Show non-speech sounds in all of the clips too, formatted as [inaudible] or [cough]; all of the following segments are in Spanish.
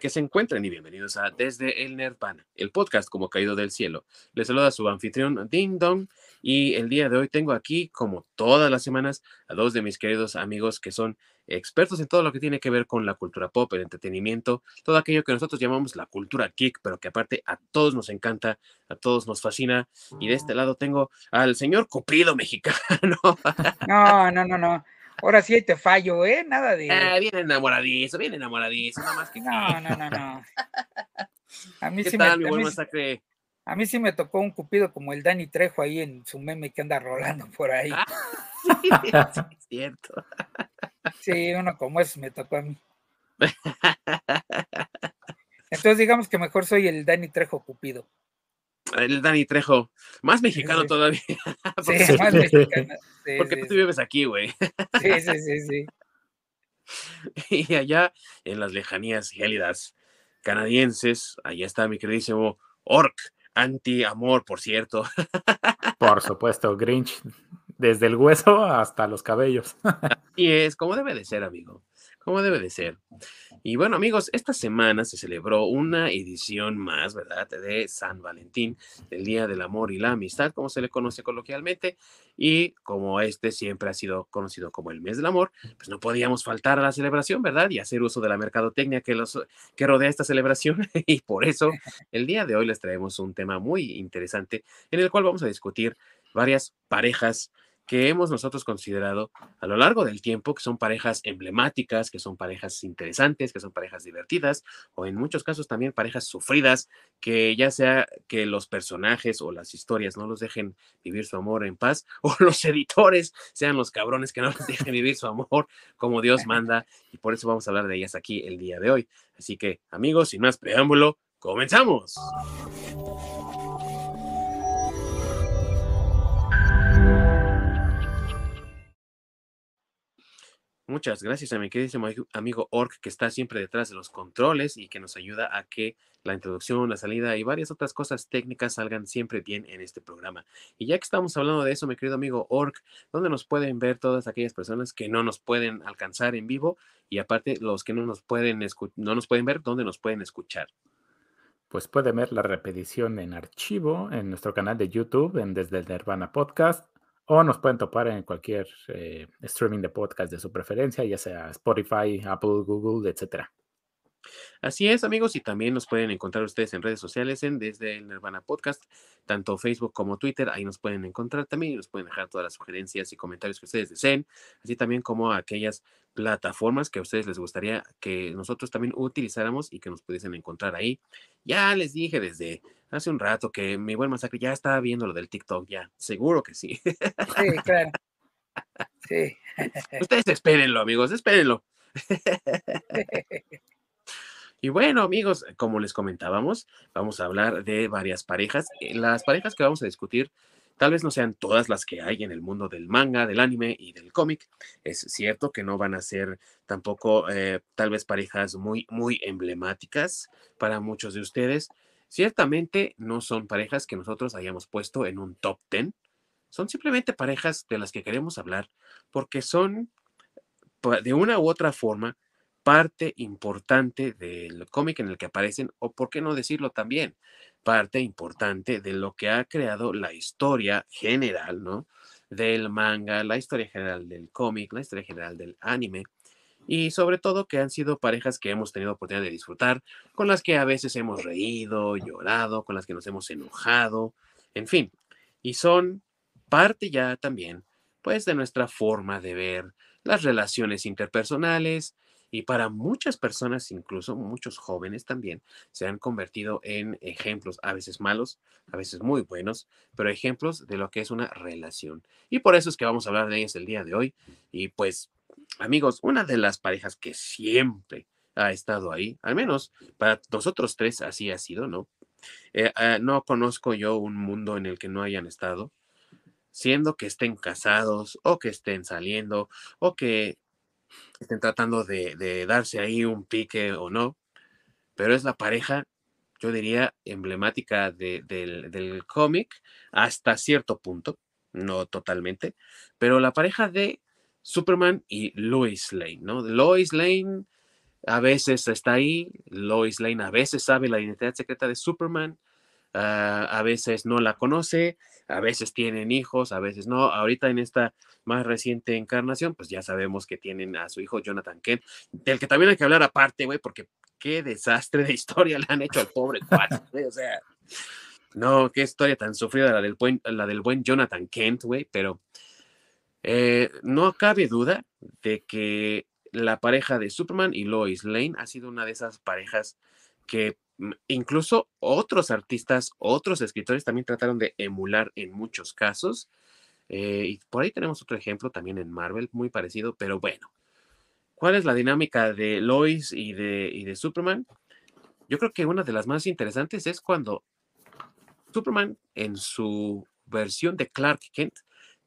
que se encuentren y bienvenidos a Desde el Nirvana, el podcast como caído del cielo. Les saluda su anfitrión Ding Dong y el día de hoy tengo aquí, como todas las semanas, a dos de mis queridos amigos que son expertos en todo lo que tiene que ver con la cultura pop, el entretenimiento, todo aquello que nosotros llamamos la cultura geek, pero que aparte a todos nos encanta, a todos nos fascina. Y de este lado tengo al señor Cupido mexicano. No, no, no, no. Ahora sí te fallo, ¿eh? Nada de. Eh, bien enamoradizo, bien enamoradizo, nada más que. No, no, no, no. A mí sí me, mi masacre? A mí sí me tocó un cupido como el Dani Trejo ahí en su meme que anda rolando por ahí. Ah, [laughs] sí, es cierto. Sí, uno como eso me tocó a mí. [laughs] Entonces digamos que mejor soy el Dani Trejo Cupido. El Dani Trejo, más mexicano todavía. sí, [laughs] más mexicano. porque tú vives aquí, güey. sí, sí, sí, sí. [laughs] Y allá en las lejanías gélidas canadienses, allá está mi queridísimo Orc, anti-amor, por cierto. [laughs] Por supuesto, Grinch, desde el hueso hasta los cabellos. Y es como debe de ser, amigo como debe de ser. Y bueno, amigos, esta semana se celebró una edición más, ¿verdad?, de San Valentín, el Día del Amor y la Amistad, como se le conoce coloquialmente. Y como este siempre ha sido conocido como el mes del amor, pues no podíamos faltar a la celebración, ¿verdad? Y hacer uso de la mercadotecnia que, los, que rodea esta celebración. [laughs] y por eso, el día de hoy les traemos un tema muy interesante en el cual vamos a discutir varias parejas que hemos nosotros considerado a lo largo del tiempo que son parejas emblemáticas, que son parejas interesantes, que son parejas divertidas, o en muchos casos también parejas sufridas, que ya sea que los personajes o las historias no los dejen vivir su amor en paz, [laughs] o los editores sean los cabrones que no los dejen vivir su amor como Dios manda, y por eso vamos a hablar de ellas aquí el día de hoy. Así que, amigos, sin más preámbulo, comenzamos. Muchas gracias a mi querido amigo Orc que está siempre detrás de los controles y que nos ayuda a que la introducción, la salida y varias otras cosas técnicas salgan siempre bien en este programa. Y ya que estamos hablando de eso, mi querido amigo Orc, ¿dónde nos pueden ver todas aquellas personas que no nos pueden alcanzar en vivo? Y aparte, los que no nos pueden, no nos pueden ver, ¿dónde nos pueden escuchar? Pues pueden ver la repetición en archivo en nuestro canal de YouTube, en Desde el Nirvana Podcast o nos pueden topar en cualquier eh, streaming de podcast de su preferencia, ya sea Spotify, Apple, Google, etcétera. Así es, amigos, y también nos pueden encontrar ustedes en redes sociales en desde el Nirvana Podcast, tanto Facebook como Twitter, ahí nos pueden encontrar también y nos pueden dejar todas las sugerencias y comentarios que ustedes deseen, así también como aquellas plataformas que a ustedes les gustaría que nosotros también utilizáramos y que nos pudiesen encontrar ahí. Ya les dije desde hace un rato que mi buen masacre ya estaba viendo lo del TikTok, ya, seguro que sí. Sí, claro. Sí. [laughs] Ustedes espérenlo, amigos, espérenlo. [laughs] Y bueno, amigos, como les comentábamos, vamos a hablar de varias parejas. Eh, las parejas que vamos a discutir tal vez no sean todas las que hay en el mundo del manga, del anime y del cómic. Es cierto que no van a ser tampoco eh, tal vez parejas muy, muy emblemáticas para muchos de ustedes. Ciertamente no son parejas que nosotros hayamos puesto en un top 10. Son simplemente parejas de las que queremos hablar porque son de una u otra forma parte importante del cómic en el que aparecen, o por qué no decirlo también, parte importante de lo que ha creado la historia general, ¿no? Del manga, la historia general del cómic, la historia general del anime, y sobre todo que han sido parejas que hemos tenido oportunidad de disfrutar, con las que a veces hemos reído, llorado, con las que nos hemos enojado, en fin, y son parte ya también, pues, de nuestra forma de ver las relaciones interpersonales, y para muchas personas, incluso muchos jóvenes también, se han convertido en ejemplos, a veces malos, a veces muy buenos, pero ejemplos de lo que es una relación. Y por eso es que vamos a hablar de ellas el día de hoy. Y pues, amigos, una de las parejas que siempre ha estado ahí, al menos para nosotros tres así ha sido, ¿no? Eh, ah, no conozco yo un mundo en el que no hayan estado, siendo que estén casados o que estén saliendo o que estén tratando de, darse ahí un pique o no, pero es la pareja, yo diría, emblemática del, cómic hasta cierto punto, no totalmente, pero la pareja de Superman y Lois Lane, ¿no? Lois Lane, a veces está ahí, Lois Lane a veces sabe la identidad secreta de Superman, ah, a veces no la conoce, a veces tienen hijos, a veces no. Ahorita en esta más reciente encarnación, pues ya sabemos que tienen a su hijo Jonathan Kent, del que también hay que hablar aparte, güey, porque qué desastre de historia le han hecho al pobre [laughs] güey, o sea, no, qué historia tan sufrida la del buen, la del buen Jonathan Kent, güey, pero eh, no cabe duda de que la pareja de Superman y Lois Lane ha sido una de esas parejas que mm, incluso otros artistas, otros escritores también trataron de emular en muchos casos. Eh, y por ahí tenemos otro ejemplo también en Marvel, muy parecido, pero bueno. ¿Cuál es la dinámica de Lois y de, y de Superman? Yo creo que una de las más interesantes es cuando Superman en su versión de Clark Kent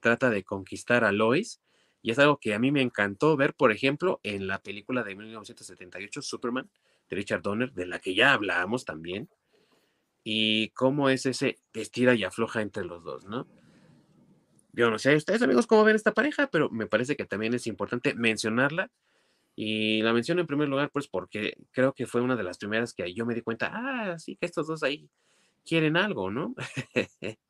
trata de conquistar a Lois y es algo que a mí me encantó ver, por ejemplo, en la película de 1978, Superman, de Richard Donner, de la que ya hablábamos también, y cómo es ese estira y afloja entre los dos, ¿no? Yo no sé ustedes, amigos, cómo ven esta pareja, pero me parece que también es importante mencionarla. Y la menciono en primer lugar, pues porque creo que fue una de las primeras que yo me di cuenta, ah, sí, que estos dos ahí quieren algo, ¿no? [laughs]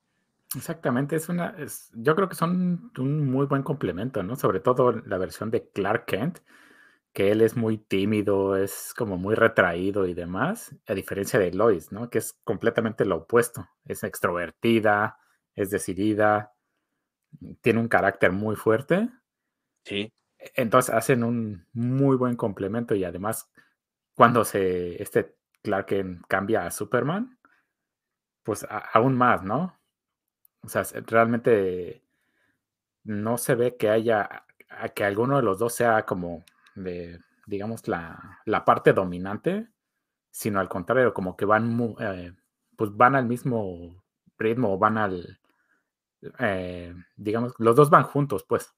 Exactamente, es una, es, yo creo que son un muy buen complemento, ¿no? Sobre todo la versión de Clark Kent, que él es muy tímido, es como muy retraído y demás, a diferencia de Lois, ¿no? Que es completamente lo opuesto, es extrovertida, es decidida, tiene un carácter muy fuerte. Sí. Entonces hacen un muy buen complemento y además cuando se, este Clark Kent cambia a Superman, pues aún más, ¿no? O sea, realmente no se ve que haya, que alguno de los dos sea como de, digamos, la, parte dominante, sino al contrario, como que van, eh, pues van al mismo ritmo, van al, eh, digamos, los dos van juntos, pues.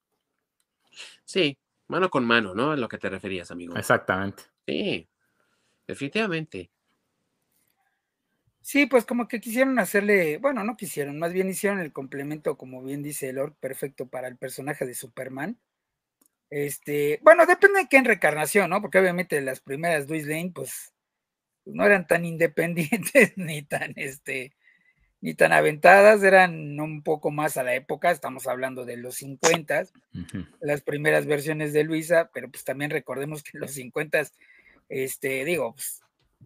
Sí, mano con mano, ¿no? A lo que te referías, amigo. Exactamente. Sí, definitivamente. Sí, pues como que quisieron hacerle, bueno, no quisieron, más bien hicieron el complemento, como bien dice Lord, perfecto para el personaje de Superman. Este, bueno, depende de qué en recarnación, ¿no? Porque obviamente las primeras Luis Lane, pues, no eran tan [laughs] independientes ni tan, este, ni tan aventadas, eran un poco más a la época, estamos hablando de los 50, las primeras versiones de Luisa, pero pues también recordemos que en los 50, este, digo, pues,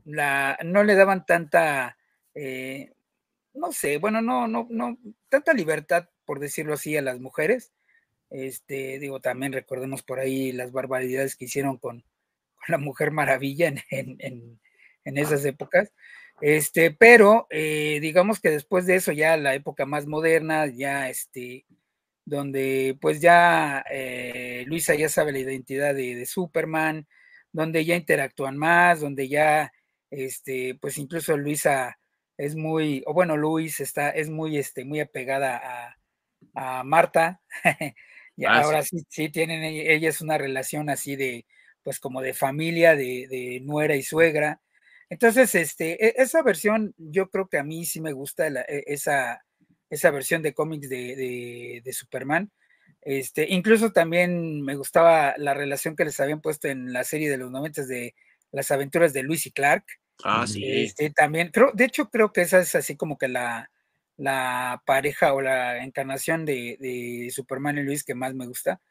la, no le daban tanta eh, no sé, bueno, no, no, no, tanta libertad, por decirlo así, a las mujeres. Este, digo, también recordemos por ahí las barbaridades que hicieron con, la Mujer Maravilla en, esas épocas. Este, pero eh, digamos que después de eso, ya la época más moderna, ya este, donde pues ya eh, Luisa ya sabe la identidad de, de, Superman, donde ya interactúan más, donde ya, este, pues incluso Luisa es muy, o bueno, Luis está, es muy, este, muy apegada a, Marta. [laughs] y ah, ahora sí. sí, tienen, e, ella es una relación así de, pues como de familia, de, nuera y suegra. Entonces, este, e, esa versión, yo creo que a mí sí me gusta e, esa, esa versión de cómics de, de, Superman. Este, incluso también me gustaba la relación que les habían puesto en la serie de los 90 de las aventuras de Luis y Clark. Ah, sí. Este, también, creo, de hecho, creo que esa es así como que la, la pareja o la encarnación de, de, Superman y Luis que más me gusta.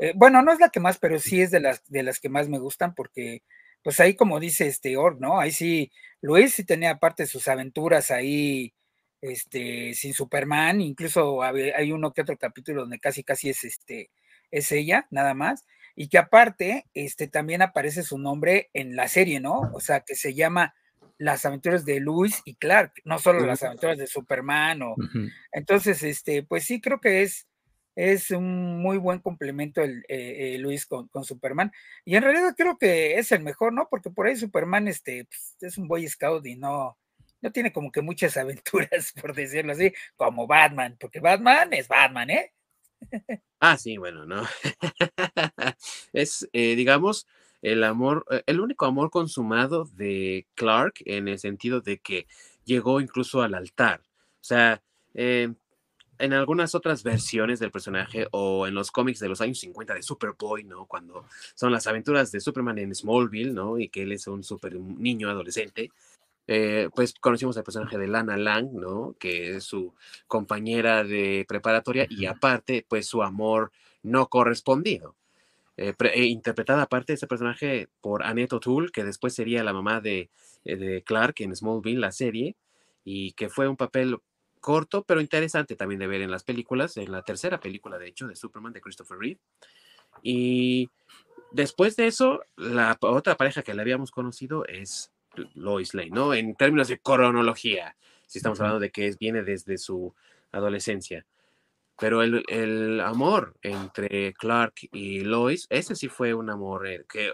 Eh, bueno, no es la que más, pero sí es de las, de las que más me gustan porque, pues ahí como dice este Org, ¿no? Ahí sí, Luis sí tenía aparte sus aventuras ahí, este, sin Superman, incluso hay uno que otro capítulo donde casi casi es este, es ella, nada más y que aparte, este, también aparece su nombre en la serie, ¿no? O sea, que se llama Las aventuras de Luis y Clark, no solo las aventuras de Superman, o... entonces, este, pues sí, creo que es, es un muy buen complemento el eh, eh, Luis con, Superman, y en realidad creo que es el mejor, ¿no? Porque por ahí Superman, este, pues, es un boy scout y no, no tiene como que muchas [laughs] aventuras, por decirlo así, como Batman, porque Batman es Batman, ¿eh? Ah, sí, bueno, no. [laughs] es, eh, digamos, el amor, eh, el único amor consumado de Clark en el sentido de que llegó incluso al altar. O sea, eh, en algunas otras versiones del personaje o en los cómics de los años 50 de Superboy, ¿no? Cuando son las aventuras de Superman en Smallville, ¿no? Y que él es un super niño adolescente. Eh, pues conocimos al personaje de Lana Lang, ¿no? Que es su compañera de preparatoria y aparte, pues su amor no correspondido. Eh, eh, interpretada aparte ese personaje por Annette O'Toole, que después sería la mamá de, de Clark en Smallville, la serie, y que fue un papel corto, pero interesante también de ver en las películas, en la tercera película, de hecho, de Superman de Christopher Reeve. Y después de eso, la otra pareja que le habíamos conocido es Lois Lane, ¿no? En términos de cronología, si estamos hablando de que viene desde su adolescencia. Pero el, el, amor entre Clark y Lois, ese sí fue un amor eh, que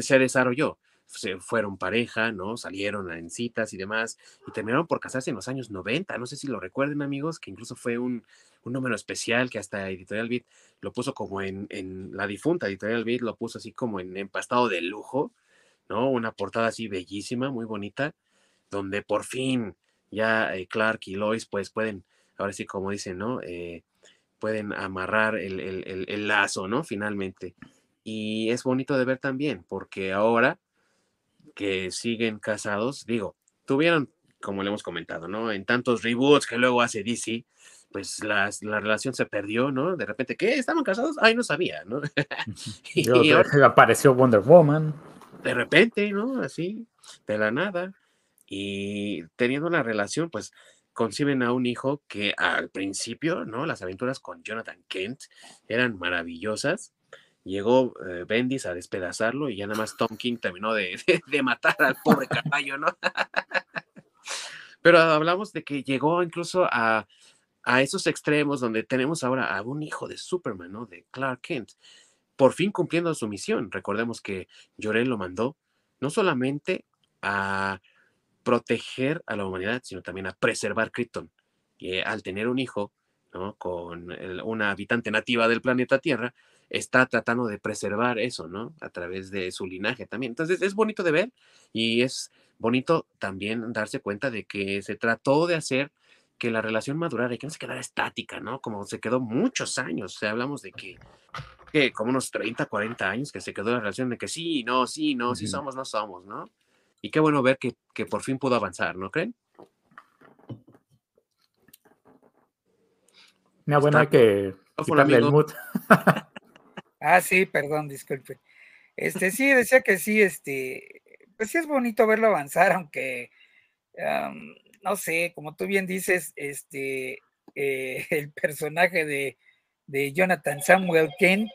se desarrolló se fueron pareja, ¿no? Salieron en citas y demás, y terminaron por casarse en los años 90. No sé si lo recuerden, amigos, que incluso fue un, un número especial que hasta Editorial Beat lo puso como en, en la difunta Editorial Beat, lo puso así como en empastado de lujo, ¿no? Una portada así bellísima, muy bonita, donde por fin ya eh, Clark y Lois, pues pueden, ahora sí, como dicen, ¿no? Eh, pueden amarrar el, el, el lazo, ¿no? Finalmente. Y es bonito de ver también, porque ahora que siguen casados, digo, tuvieron, como le hemos comentado, ¿no? En tantos reboots que luego hace DC, pues la relación se perdió, ¿no? De repente, ¿qué? ¿Estaban casados? Ay, no sabía, ¿no? [laughs] y, apareció Wonder Woman. De repente, ¿no? Así, de la nada. Y teniendo una relación, pues conciben a un hijo que al principio, ¿no? Las aventuras con Jonathan Kent eran maravillosas llegó eh, Bendis a despedazarlo y ya nada más Tom King terminó de, de, matar al pobre caballo, ¿no? [laughs] Pero hablamos de que llegó incluso a, a, esos extremos donde tenemos ahora a un hijo de Superman, ¿no? De Clark Kent, por fin cumpliendo su misión. Recordemos que Jorel lo mandó no solamente a proteger a la humanidad, sino también a preservar Krypton. Y al tener un hijo, ¿no? Con una habitante nativa del planeta Tierra, está tratando de preservar eso, ¿no? A través de su linaje también. Entonces es bonito de ver y es bonito también darse cuenta de que se trató de hacer que la relación madurara y que no se quedara estática, ¿no? Como se quedó muchos años, o sea, hablamos de que, que como unos 30, 40 años que se quedó la relación de que sí, no, sí, no, sí somos, no somos, ¿no? Y qué bueno ver que, que por fin pudo avanzar, ¿no creen? Me buena que quitarle el mood. [laughs] Ah, sí, perdón, disculpe. Este, sí, decía que sí, este, pues sí es bonito verlo avanzar, aunque, no sé, como tú bien dices, este, eh, [laughs] el personaje de, de, Jonathan Samuel Kent,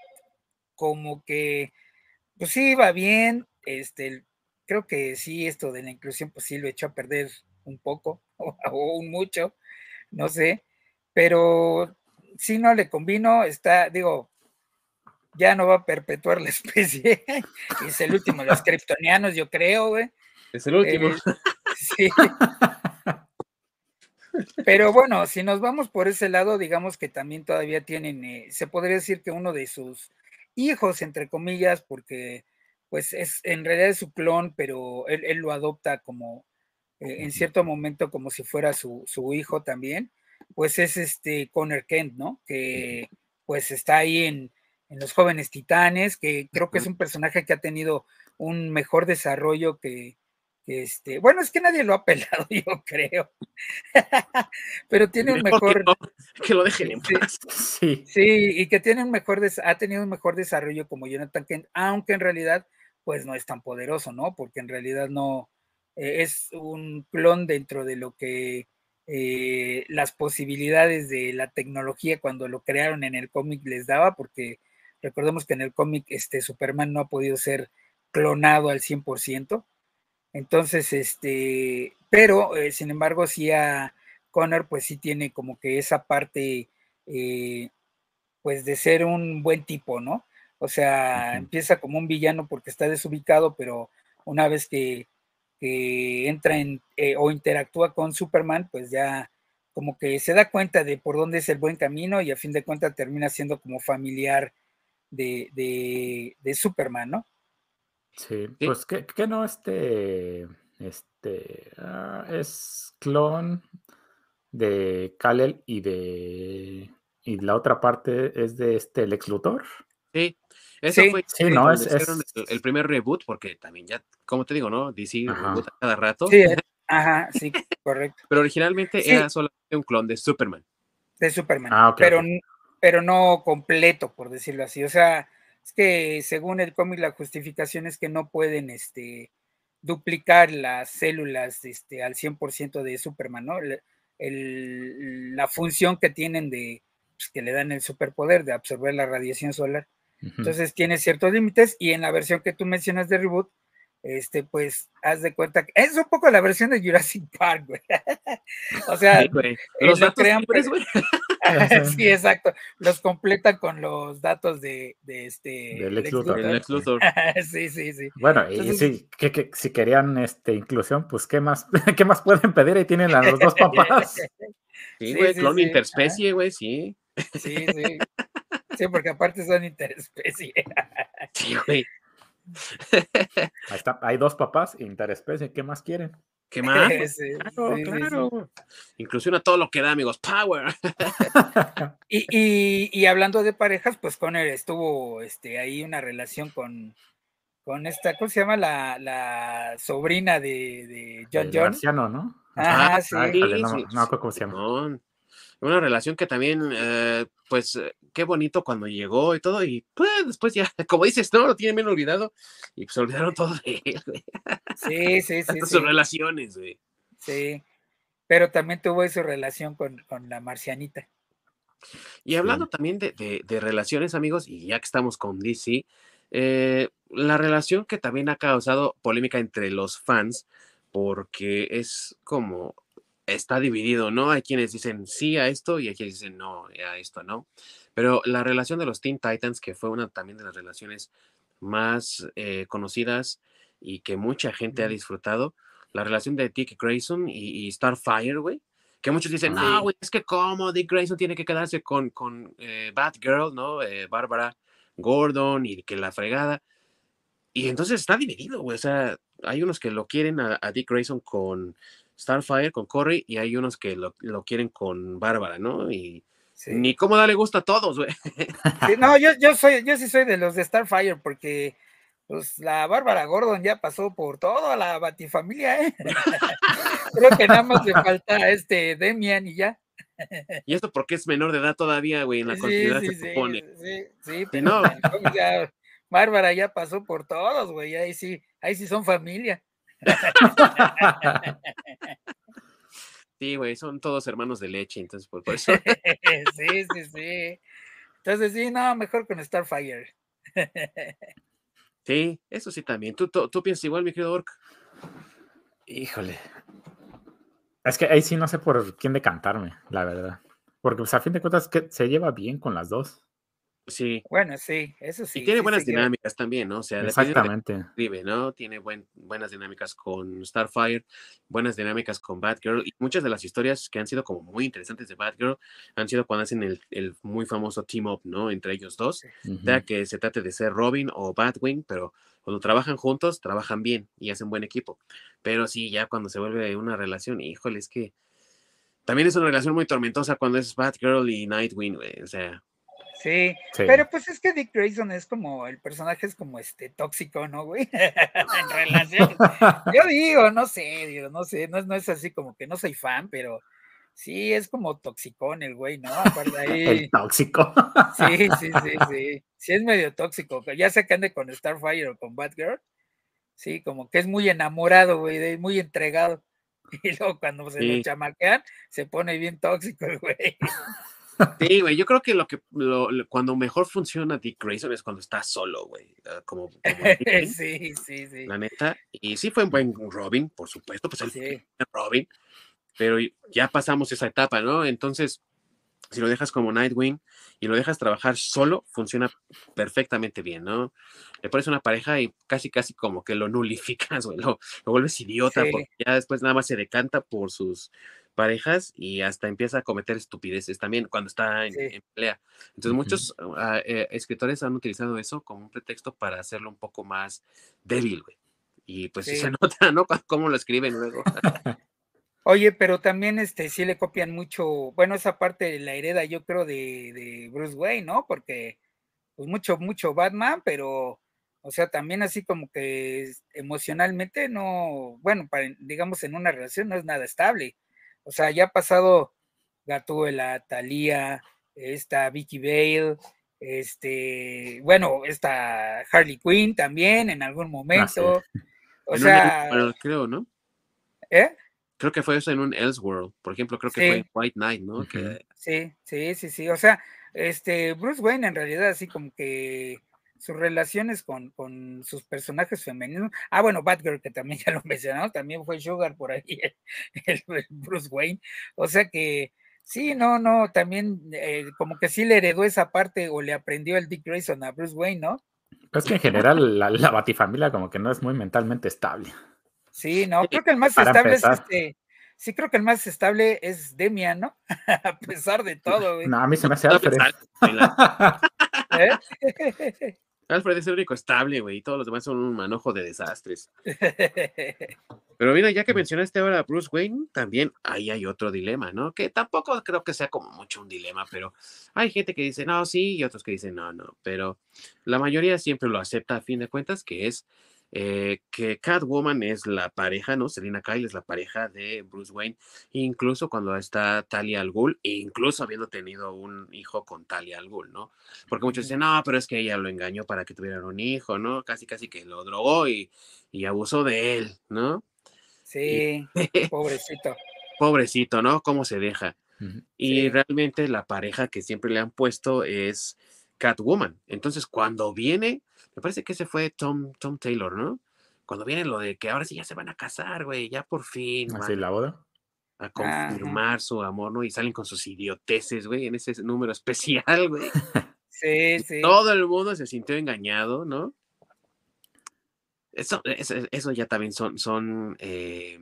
como que, pues sí, va bien, este, creo que sí, esto de la inclusión, pues sí lo echó a perder un poco, [laughs] o, un mucho, no sé, pero si no le combino, está, digo, ya no va a perpetuar la [laughs] especie. es el último los kryptonianos, yo creo, güey. Es el último. Eh, sí. Pero bueno, si nos vamos por ese lado, digamos que también todavía tienen, eh, se podría decir que uno de sus hijos, entre comillas, porque pues es en realidad es su clon, pero él, lo adopta como eh, en cierto momento como si fuera su, su, hijo también, pues es este Connor Kent, ¿no? Que pues está ahí en, en Los Jóvenes Titanes, que creo que es un personaje que ha tenido un mejor desarrollo que, este, bueno, es que nadie lo ha pelado, [laughs] yo creo, pero tiene un mejor... Que, lo dejen en paz. Sí, sí, y que tiene un mejor, ha tenido un mejor desarrollo como Jonathan Kent, aunque en realidad, pues no es tan poderoso, ¿no? Porque en realidad no, eh, es un clon dentro de lo que eh, las posibilidades de la tecnología cuando lo crearon en el cómic les daba, porque Recordemos que en el cómic este, Superman no ha podido ser clonado al 100%. Entonces, este, pero eh, sin embargo, sí a Connor, pues sí tiene como que esa parte, eh, pues de ser un buen tipo, ¿no? O sea, empieza como un villano porque está desubicado, pero una vez que, entra en eh, o interactúa con Superman, pues ya como que se da cuenta de por dónde es el buen camino y a fin de cuentas termina siendo como familiar de, de, Superman, ¿no? Sí, pues que, no este, este, ah, es clon de Kalel y de. Y la otra parte es de este Lex Luthor. Sí, eso Sí, fue sí, no, es- es- el, el primer reboot, porque también ya, como te digo, ¿no? DC reboot cada rato, Sí, eh, ajá, sí, [laughs] correcto. pero originalmente Sí. era solamente un clon de Superman. De Superman. Ah, pero, pero no completo, por decirlo así. O sea, es que según el cómic, la justificación es que no pueden este, duplicar las células este, al 100% de Superman, ¿no? El- la función que tienen de pues, que le dan el superpoder de absorber la radiación solar. Entonces tiene ciertos límites y en la versión que tú mencionas de reboot, este, pues haz de cuenta que es un poco la versión de Jurassic Park, güey. [laughs] o sea, Sí, güey. Los lo datos crean, libres, pero- güey. [laughs] sí, exacto. Los completan con los datos de, de este De Lex Luthor. Lex Luthor. [laughs] sí, sí, sí. Bueno, y Entonces- sí, que, que- si querían este, inclusión, pues ¿qué más, ¿qué más pueden pedir? Ahí tienen a los dos papás. Sí, Sí, güey, sí, clon sí. interspecie, güey, sí. Sí, sí. Sí, porque aparte son interespecie. Sí, güey. [laughs] Ahí está, hay dos papás interespecie, ¿qué más quieren? ¿Qué más? güey? [laughs] Sí, Claro, sí, sí, sí. claro. Inclusión a todo lo que da, amigos. Power. [laughs] Y, y, y hablando de parejas, pues Conner estuvo este, ahí una relación con, con esta, ¿cómo se llama? La, la sobrina de, de John El John. marciano, ¿no? Ah, sí. No, sí, no cómo se llama. Una relación que también, eh, pues, eh, qué bonito cuando llegó y todo, y pues después ya, [laughs] como dices, no, lo tienen bien olvidado, y pues olvidaron todo de él, güey. Sí, sí, sí. [laughs] Sus relaciones, güey. Sí, pero también tuvo su relación con, con la marcianita. Y hablando también de, de- de relaciones, amigos, y ya que estamos con DC, eh, la relación que también ha causado polémica entre los fans, porque es como está dividido, ¿no? Hay quienes dicen sí a esto y hay quienes dicen no a esto, ¿no? Pero la relación de los Teen Titans, que fue una también de las relaciones más eh, conocidas y que mucha gente ha disfrutado, la relación de Dick Grayson y, y Starfire, güey, que muchos dicen, no, güey, es que cómo Dick Grayson tiene que quedarse con, con eh, Batgirl, ¿no? Eh, Bárbara Gordon y que la fregada. Y entonces está dividido, güey. O sea, hay unos que lo quieren a, a Dick Grayson con Starfire, con Corey, y hay unos que lo, lo quieren con Bárbara, ¿no? Y Sí. ni cómo darle gusto a todos, güey. Sí, no, yo, yo soy, yo sí soy de los de Starfire, porque pues la Bárbara Gordon ya pasó por toda la batifamilia, ¿eh? [laughs] Creo que nada más le falta este Demian y ya. Y esto porque es menor de edad todavía, güey, en la Sí, continuidad sí, se sí, supone. sí, sí, Sí, pero no. ya Bárbara ya pasó por todos, güey, ahí sí, ahí sí son familia. [laughs] Sí, güey, son todos hermanos de leche, entonces por, por eso. [laughs] sí, sí, sí. Entonces, sí, no, mejor con Starfire. [laughs] Sí, eso sí también. ¿Tú, tú, tú piensas igual, mi querido Orc? Híjole. Es que ahí sí no sé por quién decantarme, la verdad. Porque pues, a fin de cuentas que se lleva bien con las dos. Sí. Bueno, sí, eso sí. y tiene sí buenas dinámicas también, ¿no? O sea, Exactamente. escribe, ¿no? Tiene buen, buenas dinámicas con Starfire, buenas dinámicas con Batgirl, y muchas de las historias que han sido como muy interesantes de Batgirl han sido cuando hacen el, el muy famoso team up, ¿no? Entre ellos dos, sea que se trate de ser Robin o Batwing, pero cuando trabajan juntos, trabajan bien y hacen buen equipo. Pero sí, ya cuando se vuelve una relación, híjole, es que también es una relación muy tormentosa cuando es Batgirl y Nightwing, güey, o sea, Sí, Sí. pero pues es que Dick Grayson es como, el personaje es como este tóxico, ¿no, güey? [laughs] en relación. Yo digo, no sé, digo, no sé, no, es- no es así como que no soy fan, pero sí es como toxicón el güey, ¿no? Aparte [laughs] ahí, El tóxico. sí, sí, sí, [laughs] sí, sí es medio tóxico, ya sea que ande con Starfire o con Batgirl, sí, como que es muy enamorado, güey, de- muy entregado. Y luego cuando se Sí. lo chamaquean, se pone bien tóxico el güey. Sí, güey, yo creo que lo que lo- lo- cuando mejor funciona Dick Grayson es cuando está solo, güey. ah, Como, como Nightwing, [laughs] sí, sí, sí. la neta. Y sí fue un buen Robin, por supuesto, pues el Sí. Robin. Pero ya pasamos esa etapa, ¿no? Entonces, si lo dejas como Nightwing y lo dejas trabajar solo, funciona perfectamente bien, ¿no? Le pones una pareja y casi, casi como que lo nulificas, güey, lo, lo vuelves idiota, Sí. porque ya después nada más se decanta por sus parejas y hasta empieza a cometer estupideces también cuando está en, Sí. en pelea. Entonces, muchos eh, escritores han utilizado eso como un pretexto para hacerlo un poco más débil, güey. Y pues sí, se [laughs] nota, ¿no? Cómo lo escriben luego. Oye, pero también este sí le copian mucho, bueno, esa parte la hereda yo creo de, de Bruce Wayne, ¿no? Porque pues mucho, mucho Batman, pero o sea, también así como que emocionalmente no, bueno, digamos en una relación no es nada estable. O sea, ya ha pasado Gatuela, Talía, esta Vicky Bale, este, bueno, esta Harley Quinn también en algún momento. O sea, creo, ¿no? ¿Eh? Creo que fue eso en un Elseworld, por ejemplo, creo que fue en White Knight, ¿no? Sí, sí, sí, sí. O sea, este Bruce Wayne en realidad así como que sus relaciones con, con, sus personajes femeninos. Ah, bueno, Batgirl, que también [laughs] ya lo mencionamos, también fue Sugar por ahí, el, Bruce Wayne. O sea que sí, no, no, también eh, como que sí le heredó esa parte o le aprendió el Dick Grayson a Bruce Wayne, ¿no? Es que en general la, la Batifamilia como que no es muy mentalmente estable. Sí, no, creo que el más estable es este. Sí, creo que el más estable es Demian, ¿no? [laughs] a pesar de todo, No, a mí se me hace Alfred. [laughs] ¿Eh? Alfred es el único estable, güey, y todos los demás son un manojo de desastres. [laughs] Pero mira, ya que mencionaste ahora a Bruce Wayne, también ahí hay otro dilema, ¿no? Que tampoco creo que sea como mucho un dilema, pero hay gente que dice, no, sí, y otros que dicen, no, no, pero la mayoría siempre lo acepta a fin de cuentas, que es eh, que Catwoman es la pareja, ¿no? Selina Kyle es la pareja de Bruce Wayne, incluso cuando está Talia al Ghul, e incluso habiendo tenido un hijo con Talia al Ghul, ¿no? Porque muchos dicen, no, pero es que ella lo engañó para que tuvieran un hijo, ¿no? Casi, casi que lo drogó y, abusó de él, ¿no? Sí, [laughs] pobrecito. pobrecito, ¿no? ¿Cómo se deja? Y realmente la pareja que siempre le han puesto es Catwoman. Entonces, cuando viene me parece que ese fue Tom, Tom Taylor, ¿no? Cuando viene lo de que ahora sí ya se van a casar, güey, ya por fin. ¿Así la boda? A confirmar su amor, ¿no? Y salen con sus idioteces, güey, en ese número especial, güey. [laughs] Sí, sí. Todo el mundo se sintió engañado, ¿no? Eso, eso, ya también son, son eh,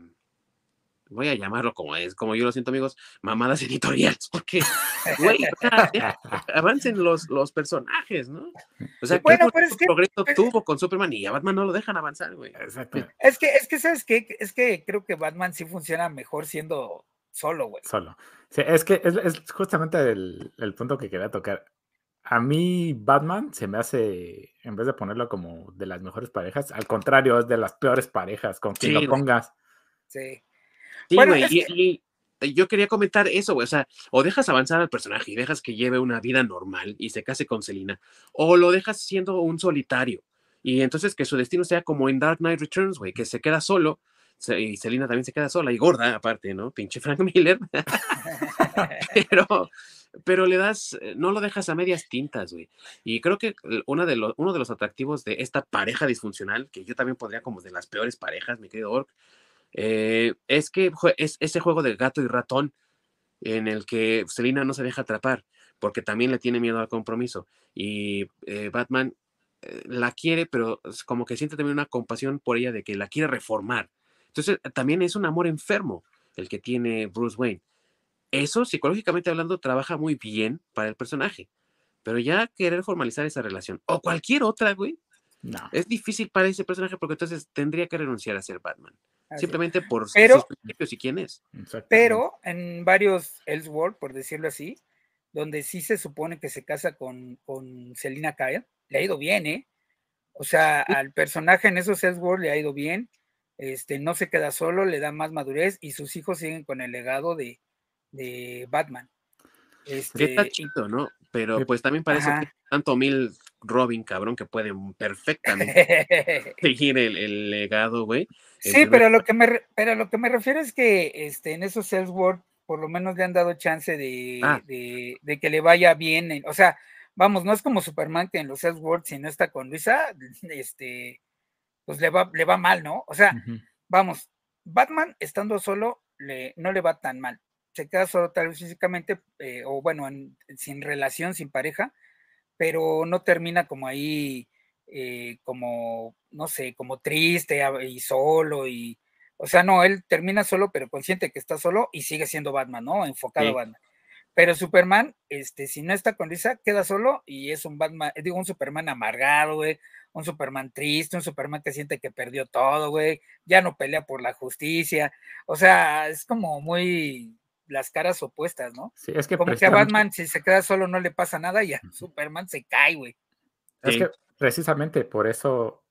voy a llamarlo como es, como yo lo siento, amigos, mamadas editoriales, porque, güey, avancen los, los personajes, ¿no? O sea, bueno, ¿qué es que, progreso tuvo con Superman y a Batman no lo dejan avanzar, güey? Exacto. Es que, es que, ¿sabes qué? Es que creo que Batman sí funciona mejor siendo solo, güey. Solo. Sí, es que es, es justamente el, el, punto que quería tocar. A mí Batman se me hace, en vez de ponerlo como de las mejores parejas, al contrario, es de las peores parejas, con quien lo pongas. Sí. Sí, güey, y, yo quería comentar eso, güey, o sea, o dejas avanzar al personaje y dejas que lleve una vida normal y se case con Selina, o lo dejas siendo un solitario, y entonces que su destino sea como en Dark Knight Returns, güey, que se queda solo, y Selina también se queda sola y gorda, aparte, ¿no? Pinche Frank [laughs] Miller. [laughs] pero, pero le das, eh, no lo dejas a medias tintas, güey. Y creo que una de uno de los atractivos de esta pareja disfuncional, que yo también podría como de las peores parejas, mi querido Ork, eh, es que es ese juego de gato y ratón en el que Selina no se deja atrapar porque también le tiene miedo al compromiso y eh, Batman eh, la quiere, pero como que siente también una compasión por ella de que la quiere reformar. Entonces también es un amor enfermo el que tiene Bruce Wayne. Eso psicológicamente hablando trabaja muy bien para el personaje, pero ya querer formalizar esa relación o cualquier otra, güey, no. es difícil para ese personaje porque entonces tendría que renunciar a ser Batman. Simplemente por pero, sus principios y quién es. Pero en varios Elseworld, por decirlo así, donde sí se supone que se casa con, con Selina Kyle, le ha ido bien, ¿eh? O sea, al personaje en esos Elseworld le ha ido bien, este, no se queda solo, le da más madurez y sus hijos siguen con el legado de, de Batman. Este, está chido, ¿no? Pero pues también parece que tanto Mil Robin, cabrón, que pueden perfectamente [laughs] seguir el, legado, güey. Sí, pero lo que me pero lo que me refiero es que este, en esos Salesworld por lo menos le han dado chance ah. de, de, que le vaya bien. o sea, vamos, no es como Superman que en los Salesworld, si no está con Luisa, [laughs] este, pues le va, le va mal, ¿no? O sea, vamos, Batman estando solo le, no le va tan mal. Se queda solo tal vez físicamente, eh, o bueno, sin relación, sin pareja, pero no termina como ahí, eh, como, no sé, como triste y solo y, o sea, no, él termina solo, pero consciente que está solo y sigue siendo Batman, ¿no? Enfocado a Batman. Pero Superman, este, si no está con Lisa, queda solo y es un Batman, digo, un Superman amargado, güey. un Superman triste, un Superman que siente que perdió todo, güey, ya no pelea por la justicia, o sea, es como muy las caras opuestas, ¿no? Sí, es que como que a Batman si se queda solo no le pasa nada y a Superman se cae, güey. Es que precisamente por eso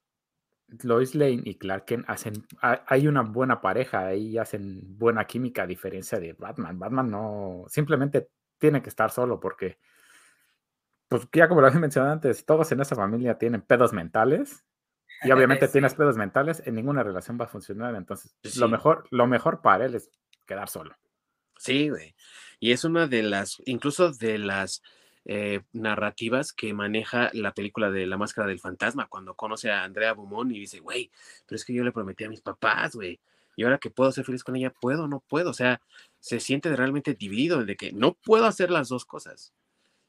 Lois Lane y Clark Kent hacen, hay una buena pareja, ahí hacen buena química a diferencia de Batman. Batman no, simplemente tiene que estar solo porque, pues ya como lo había mencionado antes, todos en esa familia tienen pedos mentales y [laughs] obviamente tienes pedos mentales, en ninguna relación va a funcionar. Entonces, lo, mejor, lo mejor para él es quedar solo. Sí, güey. Y es una de las, incluso de las eh, narrativas que maneja la película de La Máscara del Fantasma, cuando conoce a Andrea Beaumont y dice, güey, pero es que yo le prometí a mis papás, güey, y ahora que puedo ser feliz con ella, puedo, no puedo, o sea, se siente realmente dividido de que no puedo hacer las dos cosas.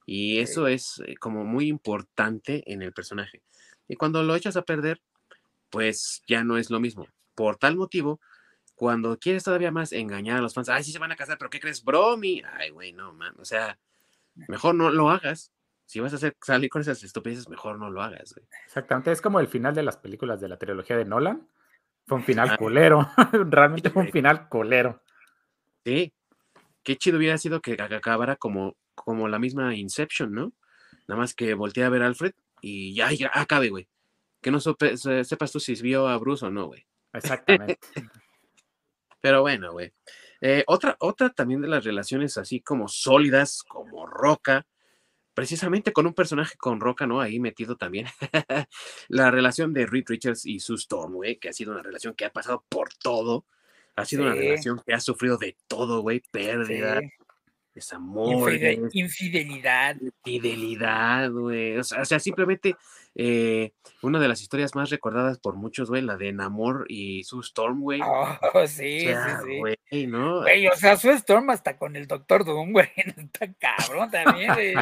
Y eso es eh, como muy importante en el personaje. Y cuando lo echas a perder, pues ya no es lo mismo. Por tal motivo, cuando quieres todavía más engañar a los fans, ay, sí se van a casar, pero ¿qué crees? Bromi. Ay, güey, no, man. O sea, mejor no lo hagas. Si vas a hacer, salir con esas estupideces, mejor no lo hagas, güey. Exactamente, es como el final de las películas de la trilogía de Nolan. Fue un final colero, [laughs] realmente fue un final colero. Sí, qué chido hubiera sido que acabara como, como la misma Inception, ¿no? Nada más que volteé a ver a Alfred y ya, ya acabe, güey. Que no sepas tú si vio a Bruce o no, güey. Exactamente. Pero bueno, güey. Eh, otra, otra también de las relaciones así como sólidas, como Roca, precisamente con un personaje con Roca, ¿no? Ahí metido también. [laughs] la relación de Reed Richards y Sue Storm, güey, que ha sido una relación que ha pasado por todo. Ha sido una relación que ha sufrido de todo, güey, pérdida, desamor, infidelidad. Infidelidad, güey. O sea, simplemente eh, una de las historias más recordadas por muchos, güey, la de Namor y Sue Storm, güey. Oh, [laughs] sí, sí, sí. Güey, ¿no? Güey, o sea, Sue Storm hasta con el Doctor Doom, güey. [laughs] Está cabrón también, [laughs] güey.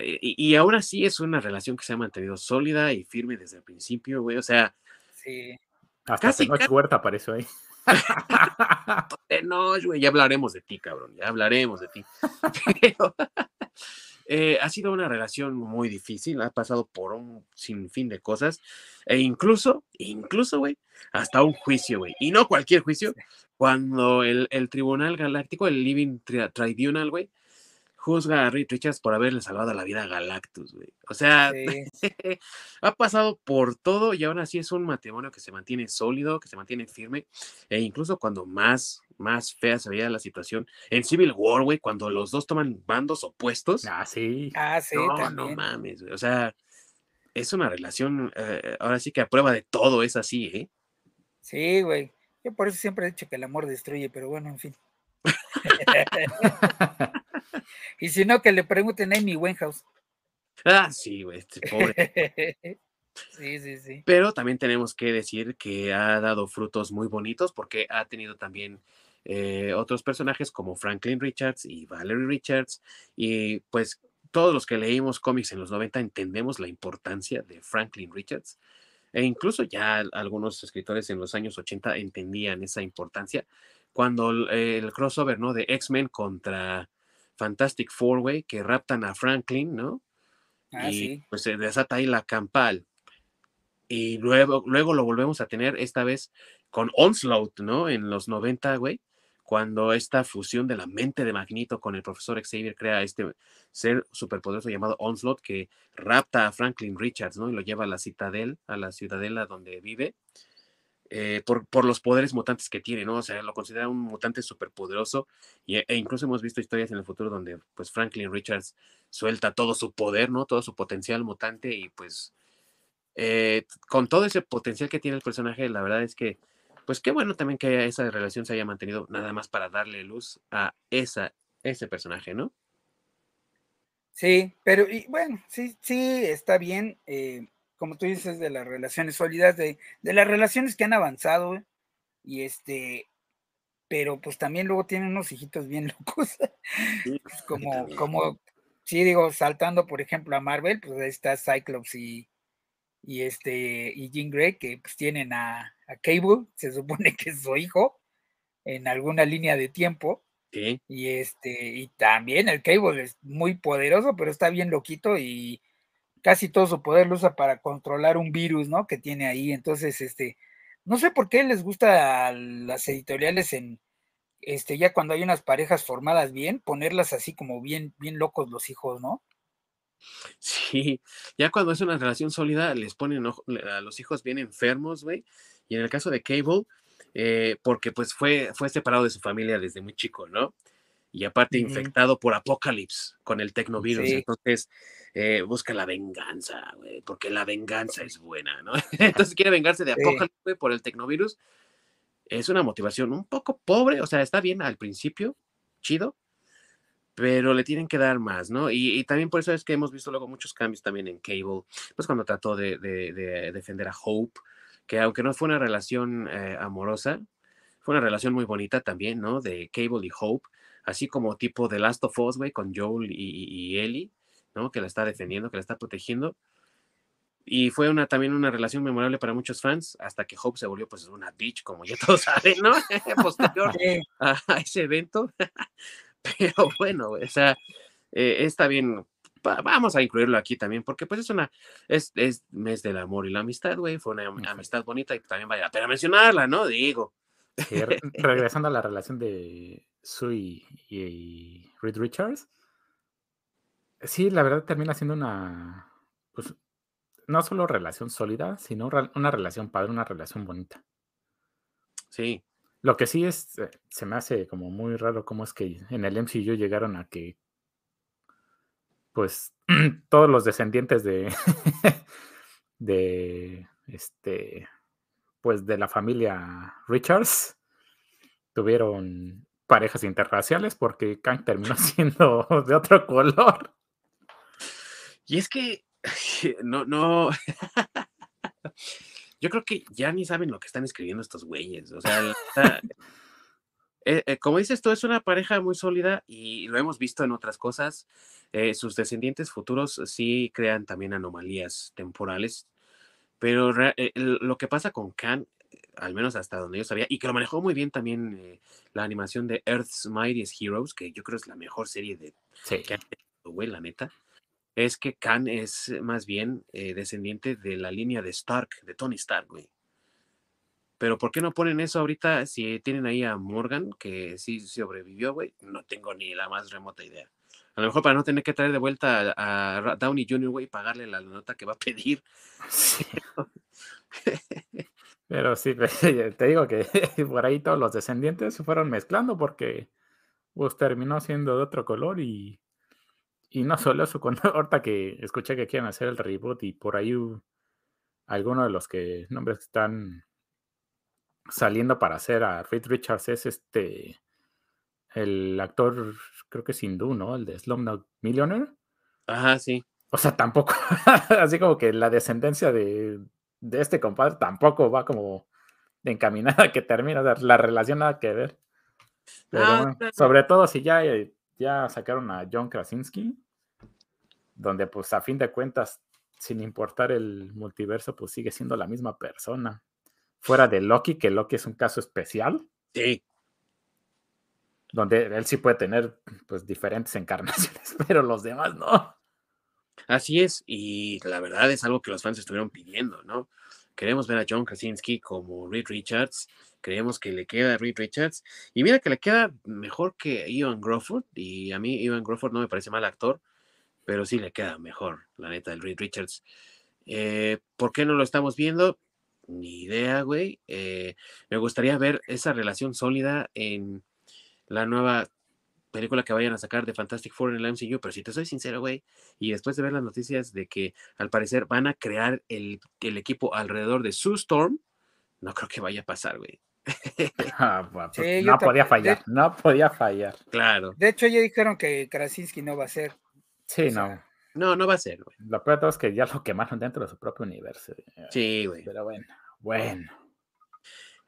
Eh, y, y, aún así es una relación que se ha mantenido sólida y firme desde el principio, güey. O sea. Sí. Hasta casi, Tenoch Huerta apareció ahí. No, güey, ya hablaremos de ti, cabrón, ya hablaremos de ti. [laughs] Pero [laughs] eh, ha sido una relación muy difícil, ha pasado por un sinfín de cosas, e incluso, incluso, güey, hasta un juicio, güey, y no cualquier juicio, cuando el, el Tribunal Galáctico, el Living Tribunal, güey, juzga a Reed Richards por haberle salvado la vida a Galactus, güey. O sea, [laughs] ha pasado por todo y aún así es un matrimonio que se mantiene sólido, que se mantiene firme, e incluso cuando más, más fea se veía la situación en Civil War, güey, cuando los dos toman bandos opuestos. Ah, sí. Ah, sí, no, no mames, güey. O sea, es una relación, eh, ahora sí que a prueba de todo es así, ¿eh? Sí, güey. Yo por eso siempre he dicho que el amor destruye, pero bueno, en fin. [laughs] [laughs] y si no, que le pregunten a Amy Winehouse. Ah, sí, güey, este pobre. [laughs] sí, sí, sí. Pero también tenemos que decir que ha dado frutos muy bonitos porque ha tenido también eh, otros personajes como Franklin Richards y Valerie Richards. Y pues todos los que leímos cómics en los 90 entendemos la importancia de Franklin Richards. E incluso ya algunos escritores en los años 80 entendían esa importancia cuando el, crossover, ¿no? De X-Men contra Fantastic Four, Way, que raptan a Franklin, ¿no? Ah, y pues se desata ahí la campal. Y luego, luego lo volvemos a tener esta vez con Onslaught, ¿no? En los 90, güey, cuando esta fusión de la mente de Magneto con el profesor Xavier crea este ser superpoderoso llamado Onslaught que rapta a Franklin Richards, ¿no? Y lo lleva a la citadel, a la ciudadela donde vive. Eh, por, por, los poderes mutantes que tiene, ¿no? O sea, lo considera un mutante superpoderoso y, e incluso hemos visto historias en el futuro donde pues Franklin Richards suelta todo su poder, ¿no? Todo su potencial mutante y pues eh, con todo ese potencial que tiene el personaje, la verdad es que pues qué bueno también que esa relación se haya mantenido nada más para darle luz a esa, ese personaje, ¿no? Sí, pero y bueno, sí, sí, está bien. Eh, como tú dices, de las relaciones sólidas, de, las relaciones que han avanzado, y este, pero pues también luego tienen unos hijitos bien [laughs] locos, pues, como, como, sí, digo, saltando, por ejemplo, a Marvel, pues ahí está Cyclops y, y este, y Jean Grey, que pues tienen a, a Cable, se supone que es su hijo, en alguna línea de tiempo, y este, y también el Cable es muy poderoso, pero está bien loquito y casi todo su poder lo usa para controlar un virus, ¿no? Que tiene ahí. Entonces, este, no sé por qué les gusta a las editoriales en, este, ya cuando hay unas parejas formadas bien, ponerlas así como bien, bien locos los hijos, ¿no? Sí, ya cuando es una relación sólida, les ponen a los hijos bien enfermos, güey. Y en el caso de Cable, eh, porque pues fue, fue separado de su familia desde muy chico, ¿no? Y aparte infectado por Apocalypse con el tecnovirus. Entonces eh, busca la venganza, güey, porque la venganza es buena, ¿no? [laughs] Entonces quiere vengarse de Apocalypse por el tecnovirus. Es una motivación un poco pobre, o sea, está bien al principio, chido, pero le tienen que dar más, ¿no? Y, también por eso es que hemos visto luego muchos cambios también en Cable, pues cuando trató de, defender a Hope, que aunque no fue una relación eh, amorosa, fue una relación muy bonita también, ¿no? De Cable y Hope, así como tipo de Last of Us, güey, con Joel y, Ellie, ¿no? Que la está defendiendo, que la está protegiendo. Y fue una, también una relación memorable para muchos fans, hasta que Hope se volvió pues una bitch, como ya todos [laughs] saben, ¿no? [laughs] Posterior a ese evento. [laughs] Pero bueno, o sea, eh, está bien. vamos a incluirlo aquí también, porque pues es una, es, es mes del amor y la amistad, güey. Fue una amistad bonita y también vale la pena mencionarla, ¿no? Digo. Regresando a la relación de Sue y, Reed Richards. Sí, la verdad termina siendo una, pues, no solo relación sólida, sino una relación padre, una relación bonita. Sí. Lo que sí es, eh, se me hace como muy raro cómo es que en el MCU llegaron a que, pues, [clears throat] todos los descendientes de, [laughs] de, este, pues, de la familia Richards tuvieron parejas interraciales porque Kang terminó [laughs] siendo de otro color. Y es que, no, no. [laughs] yo creo que ya ni saben lo que están escribiendo estos güeyes. O sea, eh, eh, como dices tú, es una pareja muy sólida y lo hemos visto en otras cosas. Eh, sus descendientes futuros sí crean también anomalías temporales, pero lo que pasa con Khan, al menos hasta donde yo sabía, y que lo manejó muy bien también la animación de Earth's Mightiest Heroes, que yo creo es la mejor serie de sí. que güey, la neta es que Khan es más bien eh, descendiente de la línea de Stark, de Tony Stark, güey. Pero ¿por qué no ponen eso ahorita si tienen ahí a Morgan, que sí sobrevivió, güey? No tengo ni la más remota idea. A lo mejor para no tener que traer de vuelta a, Downey Jr., güey, pagarle la nota que va a pedir. [laughs] Pero sí, [laughs] te digo que [laughs] por ahí todos los descendientes se fueron mezclando porque pues terminó siendo de otro color y y no solo eso, cuando ahorita que escuché que quieren hacer el reboot y por ahí algunos de los que nombres están saliendo para hacer a Reed Richards es este el actor, creo que es hindú, ¿no? El de Slumdog Millionaire. Ajá, sí. O sea, tampoco, [laughs] así como que la descendencia de, este compadre tampoco va como encaminada [laughs] que termina, la relación nada que ver. Pero ah, sobre todo si ya eh, ya sacaron a John Krasinski, donde pues a fin de cuentas, sin importar el multiverso, pues sigue siendo la misma persona. Fuera de Loki, que Loki es un caso especial. Sí. Donde él sí puede tener pues diferentes encarnaciones, [laughs] pero los demás no. Así es, y la verdad es algo que los fans estuvieron pidiendo, ¿no? Queremos ver a John Krasinski como Reed Richards creemos que le queda a Reed Richards. Y mira que le queda mejor que Ivan Crawford. Y a mí Ivan Crawford no me parece mal actor, pero sí le queda mejor, la neta, el Reed Richards. Eh, ¿Por qué no lo estamos viendo? Ni idea, güey. Eh, me gustaría ver esa relación sólida en la nueva película que vayan a sacar de Fantastic Four en el MCU, pero si te soy sincero, güey, y después de ver las noticias de que al parecer van a crear el, el equipo alrededor de Sue Storm, no creo que vaya a pasar, güey. [laughs] Ah, pues, no podía fallar, no podía fallar. Claro. De hecho, ya dijeron que Krasinski no va a ser. Sí, no. No, no va a ser, güey. Lo peor de todo es que ya lo quemaron dentro de su propio universo. Sí, güey. Pero bueno, bueno.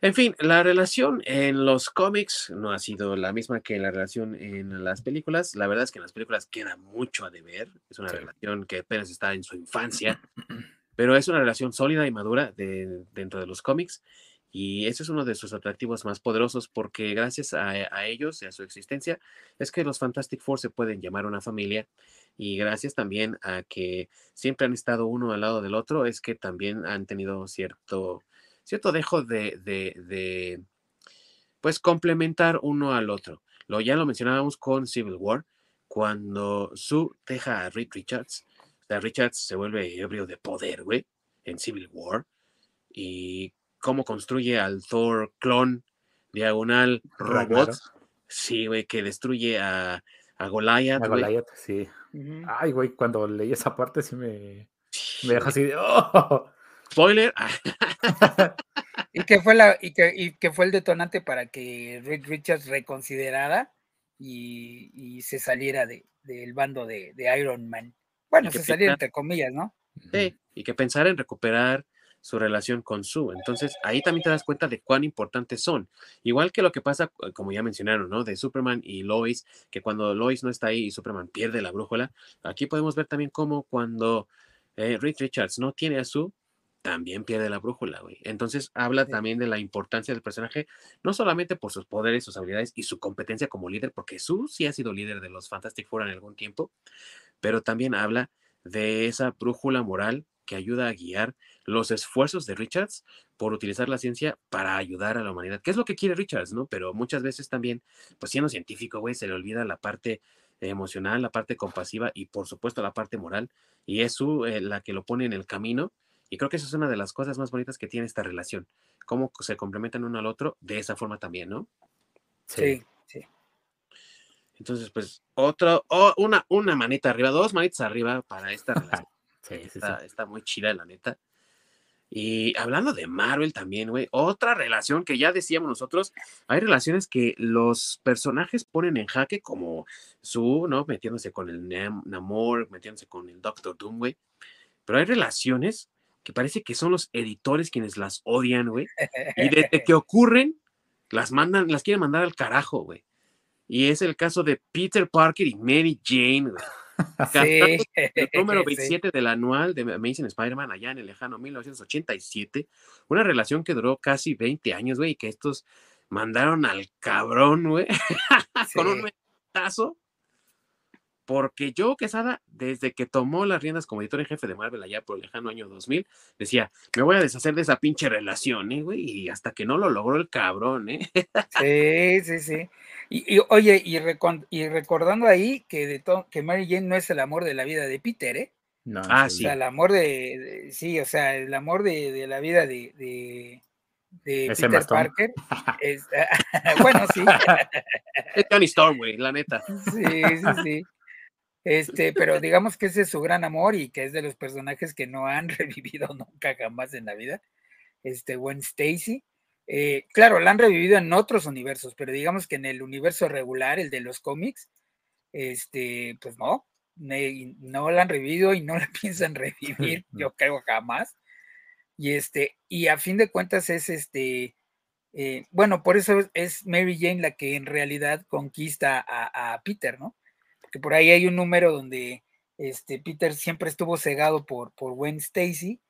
En fin, la relación en los cómics no ha sido la misma que la relación en las películas. La verdad es que en las películas queda mucho a deber. Es una relación que apenas está en su infancia, [clears throat] pero es una relación sólida y madura de, dentro de los cómics. Y ese es uno de sus atractivos más poderosos porque gracias a, a, ellos y a su existencia es que los Fantastic Four se pueden llamar una familia y gracias también a que siempre han estado uno al lado del otro es que también han tenido cierto, cierto dejo de, de, de pues complementar uno al otro. Lo, ya lo mencionábamos con Civil War, cuando Sue deja a Reed Richards, o sea, Richards se vuelve ebrio de poder, güey, en Civil War, y cómo construye al Thor clon diagonal robot. Sí, güey, que destruye a, a Goliath. A Goliath, sí. Ay, güey, cuando leí esa parte sí me, me deja así de. ¡Oh! Spoiler. [laughs] y que fue la, y que, y que fue el detonante para que Rick Richards reconsiderara y, y se saliera de, del bando de, de, Iron Man. Bueno, se saliera entre comillas, ¿no? Sí, y que pensara en recuperar su relación con Sue. Entonces, ahí también te das cuenta de cuán importantes son. Igual que lo que pasa, eh, como ya mencionaron, ¿no? De Superman y Lois, que cuando Lois no está ahí y Superman pierde la brújula, aquí podemos ver también cómo cuando eh, Rick Richards no tiene a Sue, también pierde la brújula, güey. Entonces, habla sí. también de la importancia del personaje, no solamente por sus poderes, sus habilidades y su competencia como líder, porque Sue sí ha sido líder de los Fantastic Four en algún tiempo, pero también habla de esa brújula moral que ayuda a guiar los esfuerzos de Richards por utilizar la ciencia para ayudar a la humanidad, que es lo que quiere Richards, ¿no? Pero muchas veces también, pues siendo científico, güey, se le olvida la parte emocional, la parte compasiva y por supuesto la parte moral, y es su, eh, la que lo pone en el camino, y creo que eso es una de las cosas más bonitas que tiene esta relación, cómo se complementan uno al otro de esa forma también, ¿no? Sí, sí. Entonces, pues, otra, oh, una, una manita arriba, dos manitas arriba para esta relación. [laughs] Sí, sí, está, sí. está muy chida, la neta. Y hablando de Marvel también, güey, otra relación que ya decíamos nosotros, hay relaciones que los personajes ponen en jaque, como su, ¿no? Metiéndose con el Nam Namor, metiéndose con el Doctor Doom, güey. Pero hay relaciones que parece que son los editores quienes las odian, güey. Y desde [laughs] que ocurren, las mandan, las quieren mandar al carajo, güey. Y es el caso de Peter Parker y Mary Jane, güey. [laughs] Sí. El número 27 [laughs] sí. del anual de Amazing Spider-Man allá en el lejano 1987. Una relación que duró casi 20 años, güey, y que estos mandaron al cabrón, güey, sí. con un metazo. Porque Joe Quesada, desde que tomó las riendas como editor en jefe de Marvel allá por el lejano año 2000, decía, me voy a deshacer de esa pinche relación, ¿eh, güey? Y hasta que no lo logró el cabrón, ¿eh? Sí, sí, sí. Y, y oye, y, recon, y, recordando ahí que, de que Mary Jane no es el amor de la vida de Peter, ¿eh? No, ah, sí. O sea, el amor de, de sí, o sea, el amor de, de la vida de, de, de Peter. Parker. Es, [laughs] bueno, sí. [laughs] Es Tony Storm, güey, la neta. Sí, sí, sí. Este, pero digamos que ese es su gran amor y que es de los personajes que no han [laughs] revivido nunca jamás en la vida. Este, Gwen Stacy. Eh, claro, la han revivido en otros universos, pero digamos que en el universo regular, el de los cómics, este, pues no, no la han revivido y no la [laughs] piensan revivir, [laughs] yo creo jamás. Y este, y a fin de cuentas es este, eh, bueno, por eso es Mary Jane la que en realidad conquista a, a Peter, ¿no? Que por ahí hay un número donde este, Peter siempre estuvo cegado por, por Gwen Stacy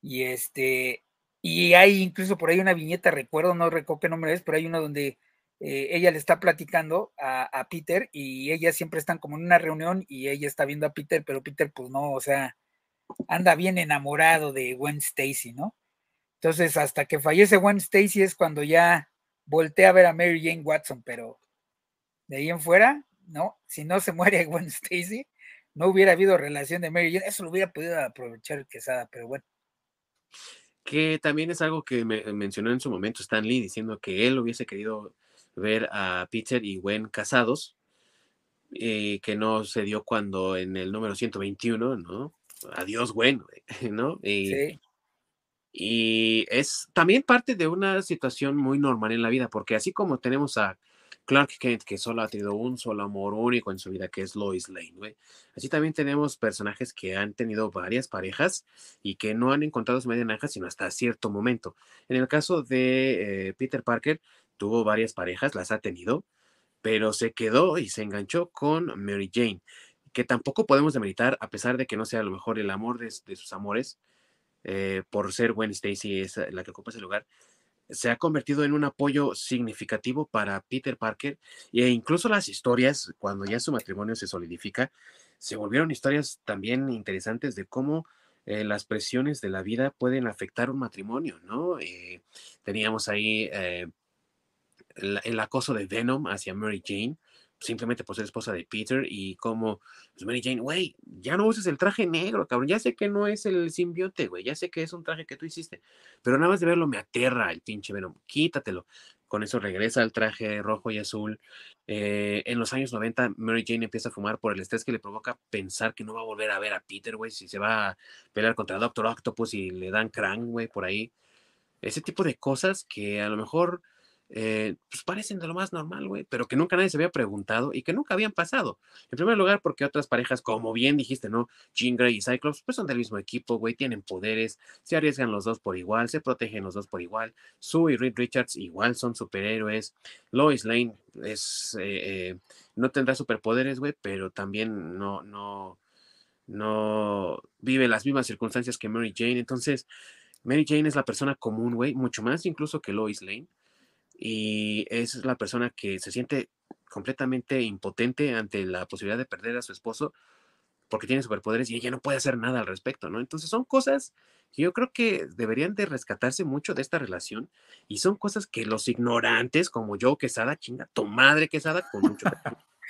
y este y hay incluso por ahí una viñeta, recuerdo, no recuerdo qué nombre es, pero hay uno donde eh, ella le está platicando a, a, Peter y ellas siempre están como en una reunión y ella está viendo a Peter, pero Peter pues no, o sea, anda bien enamorado de Gwen Stacy, ¿no? Entonces, hasta que fallece Gwen Stacy es cuando ya voltea a ver a Mary Jane Watson, pero de ahí en fuera, ¿no? Si no se muere [laughs] Gwen Stacy, no hubiera habido relación de Mary Jane. Eso lo hubiera podido aprovechar Quesada, pero bueno. Que también es algo que me mencionó en su momento Stan Lee, diciendo que él hubiese querido ver a Peter y Gwen casados, eh, que no se dio cuando en el número 121, ¿no? Adiós, Gwen, [laughs] ¿no? Y, sí. y es también parte de una situación muy normal en la vida, porque así como tenemos a Clark Kent, que solo ha tenido un solo amor único en su vida, que es Lois Lane, güey. Así también tenemos personajes que han tenido varias parejas y que no han encontrado su media naranja sino hasta cierto momento. En el caso de eh, Peter Parker, tuvo varias parejas, las ha tenido, pero se quedó y se enganchó con Mary Jane, que tampoco podemos demeritar, a pesar de que no sea a lo mejor el amor de, sus amores, eh, por ser Gwen Stacy es la que ocupa ese lugar, se ha convertido en un apoyo significativo para Peter Parker e incluso las historias, cuando ya su matrimonio se solidifica, se volvieron historias también interesantes de cómo eh, las presiones de la vida pueden afectar un matrimonio, ¿no? Eh, teníamos ahí eh, el, acoso de Venom hacia Mary Jane, simplemente por ser esposa de Peter y como pues Mary Jane, güey, ya no uses el traje negro, cabrón, ya sé que no es el simbionte, güey, ya sé que es un traje que tú hiciste, pero nada más de verlo me aterra el pinche Venom, quítatelo. Con eso regresa al traje rojo y azul. Eh, en los años 90, Mary Jane empieza a fumar por el estrés que le provoca pensar que no va a volver a ver a Peter, güey, si se va a pelear contra Doctor Octopus y le dan crank, güey, por ahí. Ese tipo de cosas que a lo mejor eh, pues parecen de lo más normal, güey, pero que nunca nadie se había preguntado y que nunca habían pasado. En primer lugar, porque otras parejas, como bien dijiste, ¿no? Jean Grey y Cyclops, pues son del mismo equipo, güey, tienen poderes, se arriesgan los dos por igual, se protegen los dos por igual. Sue y Reed Richards igual son superhéroes. Lois Lane es, eh, eh, no tendrá superpoderes, güey, pero también no, no, no vive las mismas circunstancias que Mary Jane. Entonces, Mary Jane es la persona común, güey, mucho más incluso que Lois Lane y es la persona que se siente completamente impotente ante la posibilidad de perder a su esposo porque tiene superpoderes y ella no puede hacer nada al respecto, ¿no? Entonces son cosas que yo creo que deberían de rescatarse mucho de esta relación y son cosas que los ignorantes como yo, Quesada, chinga, tu madre Quesada, con mucho...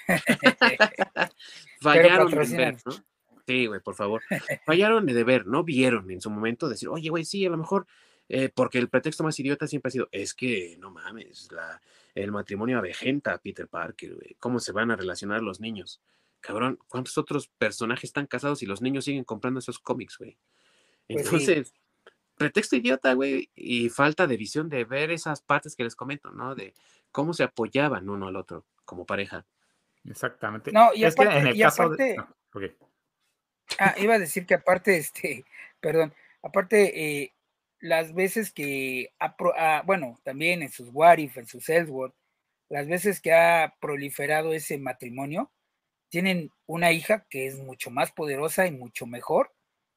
[laughs] Fallaron de ver, ¿no? Sí, güey, por favor. Fallaron de ver, no vieron en su momento decir, oye, güey, sí, a lo mejor eh, porque el pretexto más idiota siempre ha sido, es que, no mames, la, el matrimonio avejenta a Peter Parker, güey. ¿Cómo se van a relacionar los niños? Cabrón, ¿cuántos otros personajes están casados y los niños siguen comprando esos cómics, güey? Pues Entonces, pretexto idiota, güey, y falta de visión de ver esas partes que les comento, ¿no? De cómo se apoyaban uno al otro como pareja. Exactamente. No, y aparte, en el caso de... Ah, iba a decir que aparte, este, perdón, aparte, eh, las veces que, ha, bueno, también en sus Warif, en sus Ellsworth, las veces que ha proliferado ese matrimonio, tienen una hija que es mucho más poderosa y mucho mejor,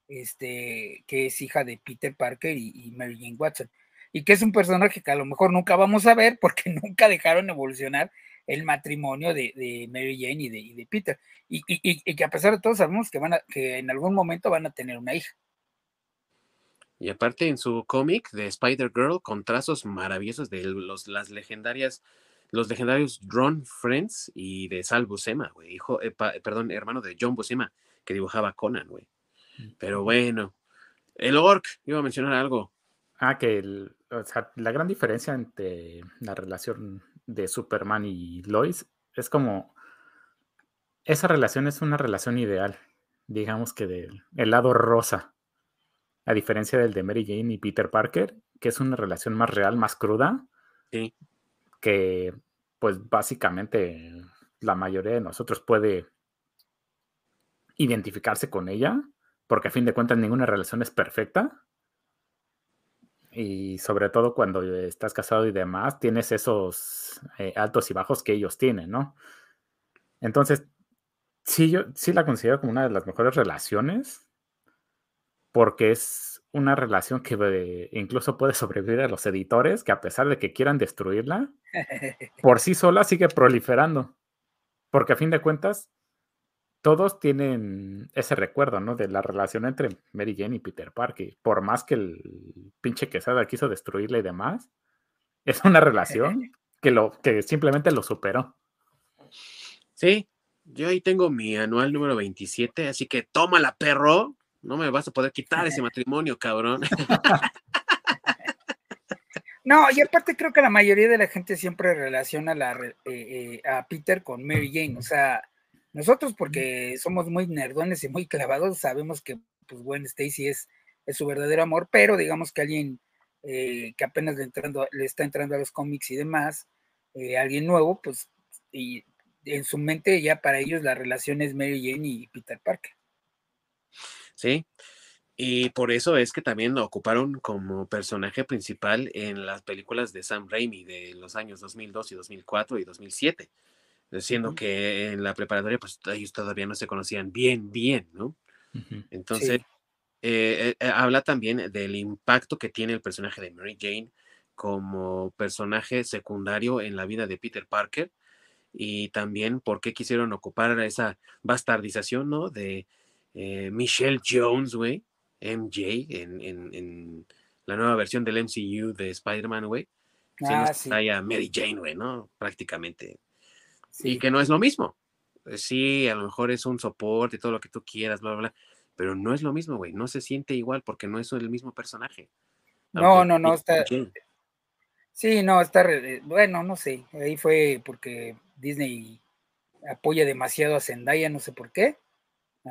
este, que es hija de Peter Parker y, Mary Jane Watson, y que es un personaje que a lo mejor nunca vamos a ver porque [laughs] nunca dejaron evolucionar el matrimonio de, Mary Jane y de, de Peter, y, y, que a pesar de todo sabemos que, van a, que en algún momento van a tener una hija. Y aparte en su cómic de Spider-Girl con trazos maravillosos de los, las legendarias, los legendarios Drone Friends y de Sal Buscema, güey, hijo, eh, perdón, hermano de John Buscema, que dibujaba Conan, güey. Pero bueno, el Orc, iba a mencionar algo. Ah, que la gran diferencia entre la relación de Superman y Lois es como, esa relación es una relación ideal, digamos que del el lado rosa a diferencia del de Mary Jane y Peter Parker, que es una relación más real, más cruda, que pues básicamente la mayoría de nosotros puede identificarse con ella, porque a fin de cuentas ninguna relación es perfecta. Y sobre todo cuando estás casado y demás, tienes esos eh, altos y bajos que ellos tienen, ¿no? Entonces, sí, yo sí la considero como una de las mejores relaciones porque es una relación que incluso puede sobrevivir a los editores, que a pesar de que quieran destruirla, [laughs] por sí sola sigue proliferando. Porque a fin de cuentas, todos tienen ese recuerdo, ¿no? De la relación entre Mary Jane y Peter Parker. Por más que el pinche Quesada quiso destruirla y demás, [laughs] es una relación [laughs] que, lo, que simplemente lo superó. Sí, yo ahí tengo mi anual número 27, así que tómala, perro. No me vas a poder quitar ese [laughs] matrimonio, cabrón. [laughs] No, y aparte creo que la mayoría de la gente siempre relaciona la, eh, eh, a Peter con Mary Jane. O sea, nosotros porque somos muy nerdones y muy clavados, sabemos que pues Gwen Stacy es, es su verdadero amor, pero digamos que alguien eh, que apenas le, entrando, le está entrando a los cómics y demás, alguien nuevo, pues y en su mente ya para ellos la relación es Mary Jane y Peter Parker. ¿Sí? Y por eso es que también lo ocuparon como personaje principal en las películas de Sam Raimi de los años 2002 y 2004 y 2007, siendo que en la preparatoria pues ellos todavía no se conocían bien, bien, ¿no? Entonces, eh, eh, habla también del impacto que tiene el personaje de Mary Jane como personaje secundario en la vida de Peter Parker y también por qué quisieron ocupar esa bastardización, ¿no? De eh, Michelle Jones, güey, MJ, en, en, en, la nueva versión del MCU de Spider-Man, güey. Ah, sí. Mary Jane, güey, ¿no? Prácticamente. Y que no es lo mismo. Eh, sí, a lo mejor es un soporte y todo lo que tú quieras, bla, bla, bla. Pero no es lo mismo, güey. No se siente igual porque no es el mismo personaje. No, no, no, está. Sí, no, está. Bueno, no sé. Ahí fue porque Disney apoya demasiado a Zendaya, no sé por qué.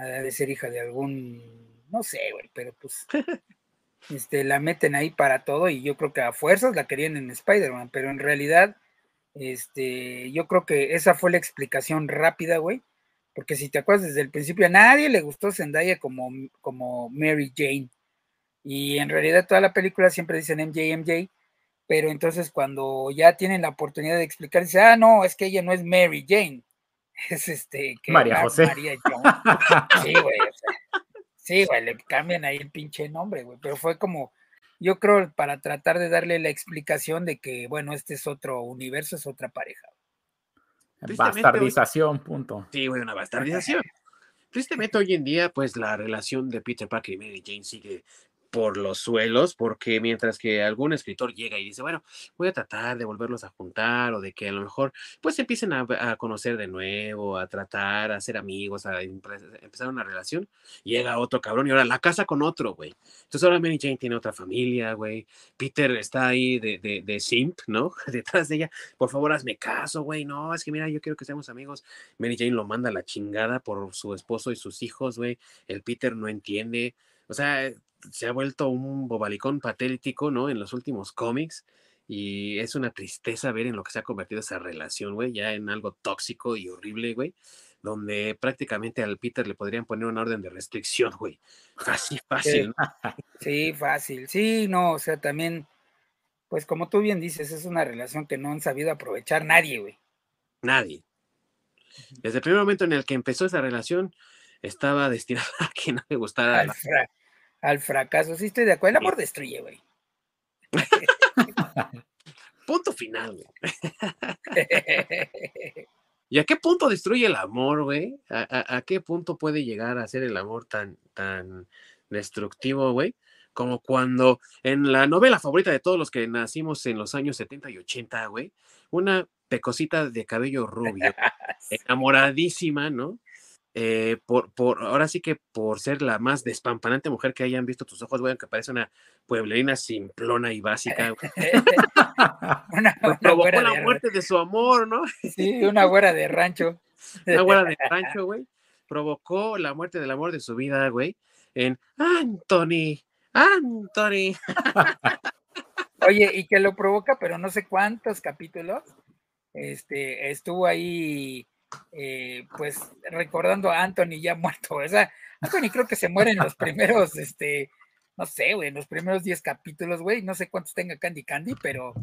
Ha de ser hija de algún. No sé, güey, pero pues. [laughs] este, la meten ahí para todo y yo creo que a fuerzas la querían en Spider-Man, pero en realidad este, yo creo que esa fue la explicación rápida, güey. Porque si te acuerdas desde el principio, a nadie le gustó Zendaya como, como Mary Jane. Y en realidad toda la película siempre dicen MJ, MJ. Pero entonces cuando ya tienen la oportunidad de explicar, dice, ah, no, es que ella no es Mary Jane. [laughs] Es este, que María José. María Sí, [laughs] güey. sí, güey, le cambian ahí el pinche nombre, güey. Pero fue como, yo creo, para tratar de darle la explicación de que, bueno, este es otro universo, es otra pareja. Bastardización, punto. Sí, güey, una bastardización. [laughs] Tristemente hoy en día, pues la relación de Peter Parker y Mary Jane sigue por los suelos, porque mientras que algún escritor llega y dice, bueno, voy a tratar de volverlos a juntar o de que a lo mejor pues empiecen a, conocer de nuevo, a tratar, a ser amigos, a empezar una relación, llega otro cabrón y ahora la casa con otro, güey. Entonces ahora Mary Jane tiene otra familia, güey. Peter está ahí de, de, de simp, ¿no? [laughs] Detrás de ella, por favor hazme caso, güey. No, es que mira, yo quiero que seamos amigos. Mary Jane lo manda a la chingada por su esposo y sus hijos, güey. El Peter no entiende. O sea, se ha vuelto un bobalicón patético, ¿no? En los últimos cómics. Y es una tristeza ver en lo que se ha convertido esa relación, güey, ya en algo tóxico y horrible, güey, donde prácticamente al Peter le podrían poner una orden de restricción, güey. Fácil, [laughs] fácil. Sí, fácil. Sí, no, o sea, también, pues como tú bien dices, es una relación que no han sabido aprovechar nadie, güey. Nadie. Desde el primer momento en el que empezó esa relación, estaba destinada [laughs] a que no le gustara. Al, al fracaso. Sí, estoy de acuerdo. El amor destruye, güey. [laughs] punto final, güey. [laughs] ¿Y a qué punto destruye el amor, güey? ¿A, qué punto puede llegar a ser el amor tan, tan destructivo, güey? Como cuando en la novela favorita de todos los que nacimos en los años 70 y 80, güey, una pecosita de cabello rubio, [laughs] enamoradísima, ¿no? Eh, por, por, ahora sí que por ser la más despampanante mujer que hayan visto tus ojos, güey, que parece una pueblerina simplona y básica. [laughs] [laughs] una, provocó la muerte de su amor, ¿no? Sí, una güera de rancho. [laughs] una güera de rancho, güey. Provocó la muerte del amor de su vida, güey, en Anthony, Anthony. Oye, y que lo provoca, pero no sé cuántos capítulos. Este, estuvo ahí eh, pues recordando a Anthony ya [laughs] muerto. O sea, Anthony creo que se muere en los primeros, este, no sé, güey, en los primeros 10 capítulos, güey. No sé cuántos tenga Candy Candy, pero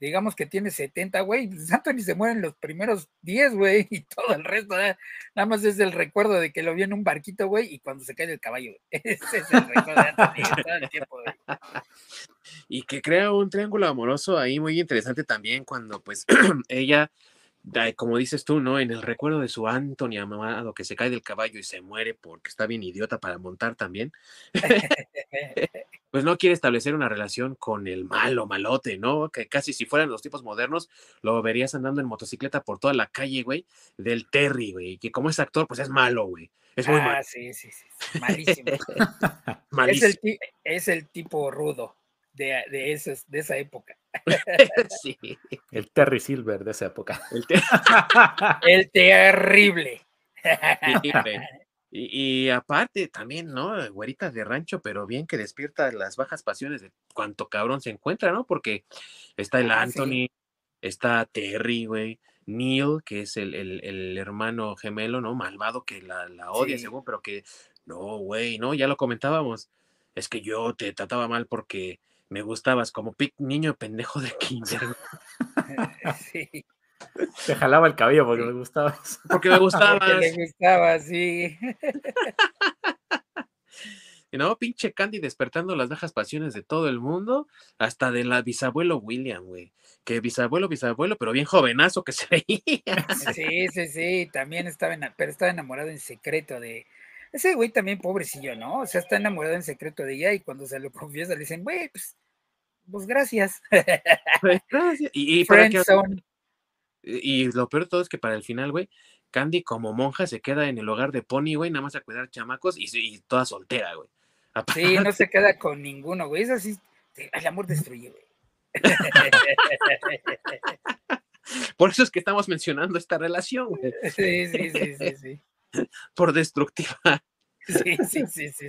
digamos que tiene 70, güey. Pues Anthony se muere en los primeros 10, güey, y todo el resto, ¿eh? nada más es el recuerdo de que lo vi en un barquito, güey, y cuando se cae del caballo. [laughs] Ese es el recuerdo de Anthony todo el tiempo, güey. Y que crea un triángulo amoroso ahí muy interesante también cuando pues [clears throat] ella como dices tú, ¿no? En el recuerdo de su Anthony amado que se cae del caballo y se muere porque está bien idiota para montar también, [laughs] pues no quiere establecer una relación con el malo, malote, ¿no? Que casi si fueran los tipos modernos, lo verías andando en motocicleta por toda la calle, güey, del Terry, güey, que como es actor, pues es malo, güey. Es muy ah, sí, sí, sí, malísimo. [laughs] malísimo. Es, el, es el tipo rudo de, de, de esa época. [laughs] sí. El Terry Silver de esa época. El, [laughs] terrible. [laughs] Y, aparte también, ¿no? Güeritas de rancho, pero bien que despierta las bajas pasiones de cuánto cabrón se encuentra, ¿no? Porque está el ah, Anthony, está Terry, güey, Neil, que es el, el, hermano gemelo, ¿no? Malvado que la, la odia, según, pero que, no, güey, ¿no? Ya lo comentábamos. Es que yo te trataba mal porque me gustabas como niño pendejo de kinder. [laughs] sí. Te jalaba el cabello porque me gustabas. Porque me gustabas. Porque me gustaba, sí. [laughs] ¿no? Pinche Candy despertando las bajas pasiones de todo el mundo, hasta de la bisabuelo William, güey. Que bisabuelo, bisabuelo, pero bien jovenazo que se veía. Sí, sí, sí, también estaba, pero estaba enamorado en secreto de... Ese güey también pobrecillo, ¿no? O sea, está enamorado en secreto de ella y cuando se lo confiesa le dicen, güey, pues, pues gracias. Pues, gracias. Y, y, y lo peor de todo es que para el final, güey, Candy como monja se queda en el hogar de Pony, güey, nada más a cuidar chamacos y, toda soltera, güey. Sí, no se queda con ninguno, güey. Es así, el amor destruye, güey. [laughs] Por eso es que estamos mencionando esta relación, güey. Sí, sí, sí, sí, sí. [laughs] Por destructiva. [laughs] Sí, sí, sí, sí.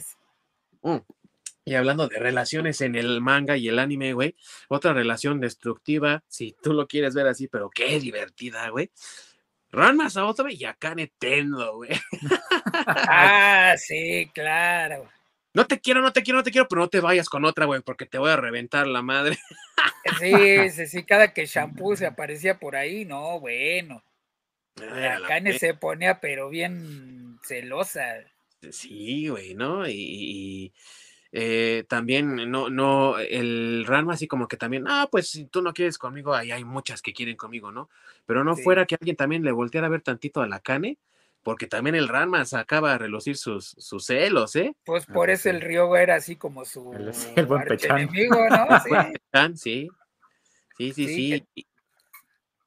Mm. Y hablando de relaciones en el manga y el anime, güey, otra relación destructiva, si tú lo quieres ver así, pero qué divertida, güey. Ranma otra y Akane Tendo, güey. [laughs] Ah, sí, claro. No te quiero, no te quiero, no te quiero, pero no te vayas con otra, güey, porque te voy a reventar la madre. Sí, sí, sí, cada que shampoo se aparecía por ahí, no, bueno. Akane se ponía, pero bien celosa. Sí, güey, ¿no? y, eh, también no, no, el Ranma así como que también, ah, pues si tú no quieres conmigo, ahí hay muchas que quieren conmigo, ¿no? Pero no fuera que alguien también le volteara a ver tantito a la Cane, porque también el Ranma sacaba a relucir sus, sus celos, ¿eh? Pues ah, por eso el Ryogo era así como su [laughs] el, buen enemigo, ¿no? [laughs] Sí. sí, sí, sí,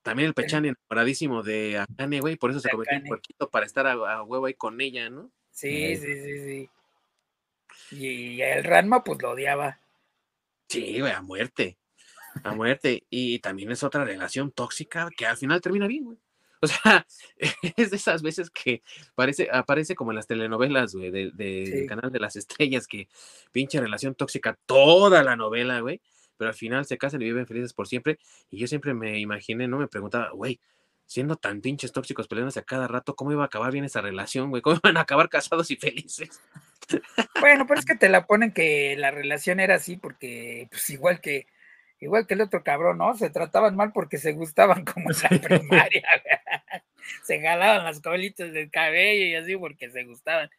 También el Pechan enamoradísimo de Akane, güey, por eso se convirtió en puerquito para estar a, a, huevo ahí con ella, ¿no? Sí, sí, sí, sí. Y el Ranma, pues lo odiaba. Sí, güey, a muerte. A muerte. Y también es otra relación tóxica que al final termina bien, güey. O sea, [laughs] es de esas veces que parece, aparece como en las telenovelas, güey, del de, canal de las estrellas, que pinche relación tóxica toda la novela, güey. Pero al final se casan y viven felices por siempre. Y yo siempre me imaginé, no me preguntaba, güey, siendo tan pinches tóxicos peleándose a cada rato, ¿cómo iba a acabar bien esa relación, güey? ¿Cómo iban a acabar casados y felices? Bueno, pero es que te la ponen que la relación era así porque, pues igual que, igual que el otro cabrón, ¿no? Se trataban mal porque se gustaban como en la [laughs] primaria, se jalaban las colitas del cabello y así porque se gustaban.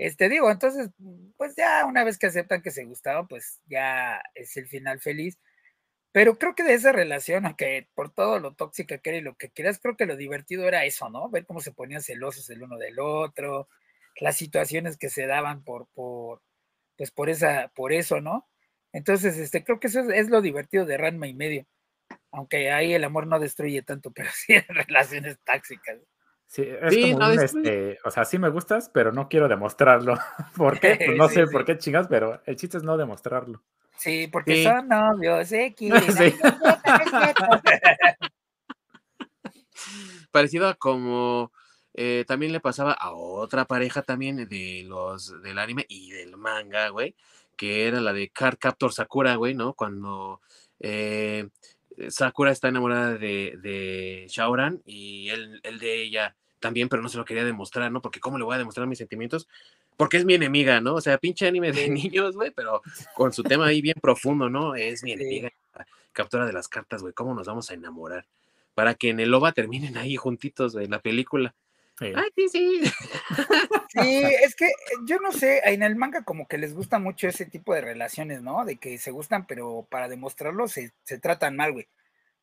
Este digo, entonces, pues ya una vez que aceptan que se gustaban, pues ya es el final feliz. Pero creo que de esa relación, aunque por todo lo tóxica que era y lo que quieras, creo que lo divertido era eso, ¿no? Ver cómo se ponían celosos el uno del otro, las situaciones que se daban por, por, pues por esa, por eso, ¿no? Entonces, este, creo que eso es, lo divertido de Ranma y medio. Aunque ahí el amor no destruye tanto, [laughs] pero sí en relaciones tóxicas. Sí, es como un, este, o sea, sí me gustas, pero no quiero demostrarlo. [laughs] ¿Por qué? Pues [laughs] no sé por qué chingas, pero el chiste es no demostrarlo. Sí, porque son novios X. [laughs] Parecido a como eh, también le pasaba a otra pareja también de los del anime y del manga, güey, que era la de Card Captor Sakura, güey, ¿no? Cuando eh, Sakura está enamorada de, de Shaoran y él, él, de ella también, pero no se lo quería demostrar, ¿no? Porque ¿cómo le voy a demostrar mis sentimientos? Porque es mi enemiga, ¿no? O sea, pinche anime de [laughs] niños, güey, pero con su tema ahí bien profundo, ¿no? Es mi enemiga. Captura de las cartas, güey, ¿cómo nos vamos a enamorar? Para que en el OVA terminen ahí juntitos, güey, la película. Ay, sí, sí. Sí, [laughs] es que yo no sé, en el manga como que les gusta mucho ese tipo de relaciones, ¿no? De que se gustan, pero para demostrarlo se, se tratan mal, güey.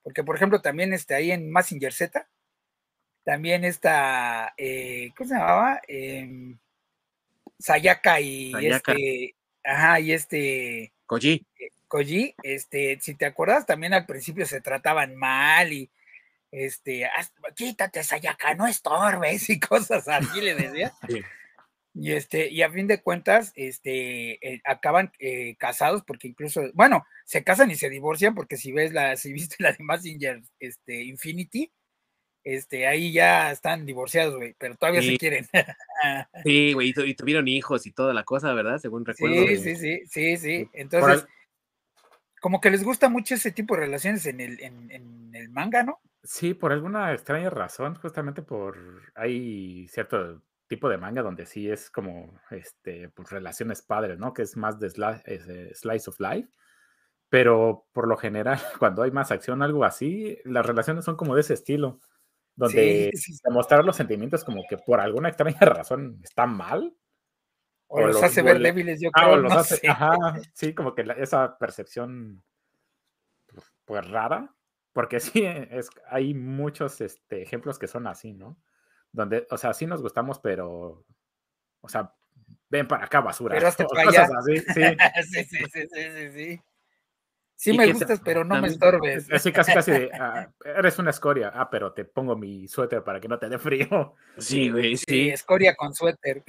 Porque, por ejemplo, también este, ahí en Massinger Z, también está, eh, ¿cómo se llamaba? Eh, Sayaka y este, ajá, y este Koji. Eh, Koji, este, si te acuerdas, también al principio se trataban mal y este, quítate Sayaka, no estorbes [laughs] y cosas así le decía. Y este, y a fin de cuentas, este, eh, acaban eh, casados porque incluso, bueno, se casan y se divorcian porque si ves la, si viste la de Massinger, este, Infinity, este, ahí ya están divorciados, güey, pero todavía se quieren. [laughs] sí, güey, y, tuvieron hijos y toda la cosa, ¿verdad? Según recuerdo. Sí, sí, sí, sí, sí. Entonces, como que les gusta mucho ese tipo de relaciones en el, en, el manga, ¿no? Sí, por alguna extraña razón, justamente por hay cierto tipo de manga donde sí es como este pues relaciones padres, ¿no? Que es más de slice of life. Pero por lo general, [laughs] cuando hay más acción, algo así, las relaciones son como de ese estilo donde demostrar los sentimientos como que por alguna extraña [laughs] razón está mal. O, los, hace ver débiles, yo ah, creo. [laughs] los hace, Ajá, sí, como que esa percepción pues rara, porque sí, es, hay muchos este, ejemplos que son así, ¿no? Donde, o sea, sí nos gustamos, pero, o sea, ven para acá basura. Pero hasta [laughs] para allá. [laughs] sí. sí, sí, sí, sí, sí. Sí me gustas, pero no me estorbes. Así casi, casi de, [laughs] ah, eres una escoria. Ah, pero te pongo mi suéter para que no te dé frío. Sí, güey, sí. escoria con suéter.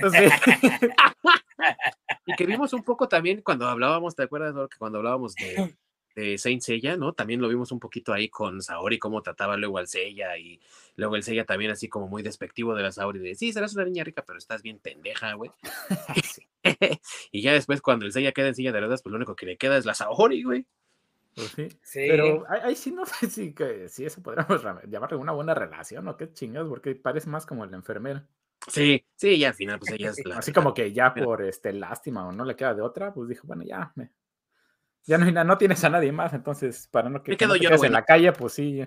y que vimos un poco también cuando hablábamos, ¿te acuerdas, que cuando hablábamos de, de Saint Seiya, ¿no? También lo vimos un poquito ahí con Saori, cómo trataba luego al Seiya y luego el Seiya también así como muy despectivo de la Saori, de, sí, serás una niña rica, pero estás bien pendeja, güey. [laughs] [laughs] y ya después cuando el Seiya queda en silla de ruedas, pues lo único que le queda es la Saori, güey. Pues sí. Pero ahí sí no [laughs] sé si, que, si eso podríamos llamarle una buena relación o qué chingados, porque parece más como la enfermera. Sí, sí, ya al final, pues ella es la. Así como que ya por este lástima o no le queda de otra, pues dijo, bueno, ya, me, ya no, no tienes a nadie más, entonces para no que, quedo yo, en la calle, pues sí.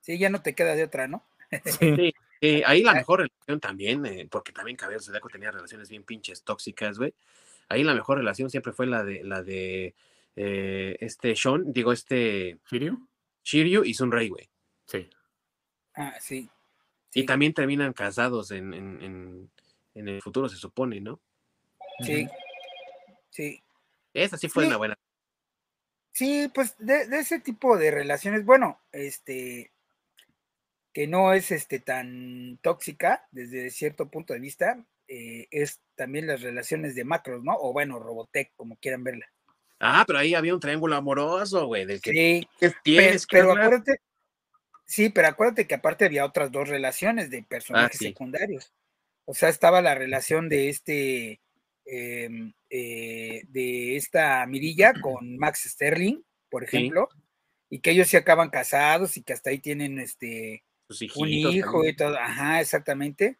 Sí, ya no te queda de otra, ¿no? sí. ahí la mejor relación también, eh, porque también Cabello Zodíaco tenía relaciones bien pinches tóxicas, güey. Ahí la mejor relación siempre fue la de la de eh, este Sean, digo, este. ¿Shiryu? Shiryu y Sunray, güey. Sí. Ah, sí. Y también terminan casados en, en, en, el futuro, se supone, ¿no? Sí. Sí. Esa sí fue una buena. Sí, pues de, ese tipo de relaciones, bueno, este, que no es este tan tóxica desde cierto punto de vista, eh, es también las relaciones de macros, ¿no? O bueno, Robotech, como quieran verla. Ah, pero ahí había un triángulo amoroso, güey, del que, sí, tienes pero, acuérdate, sí, pero acuérdate que aparte había otras dos relaciones de personajes ah, secundarios. O sea, estaba la relación de este, em, eh, de esta Mirilla con Max Sterling, por ejemplo, y que ellos se acaban casados y que hasta ahí tienen este un hijo y todo, ajá, exactamente.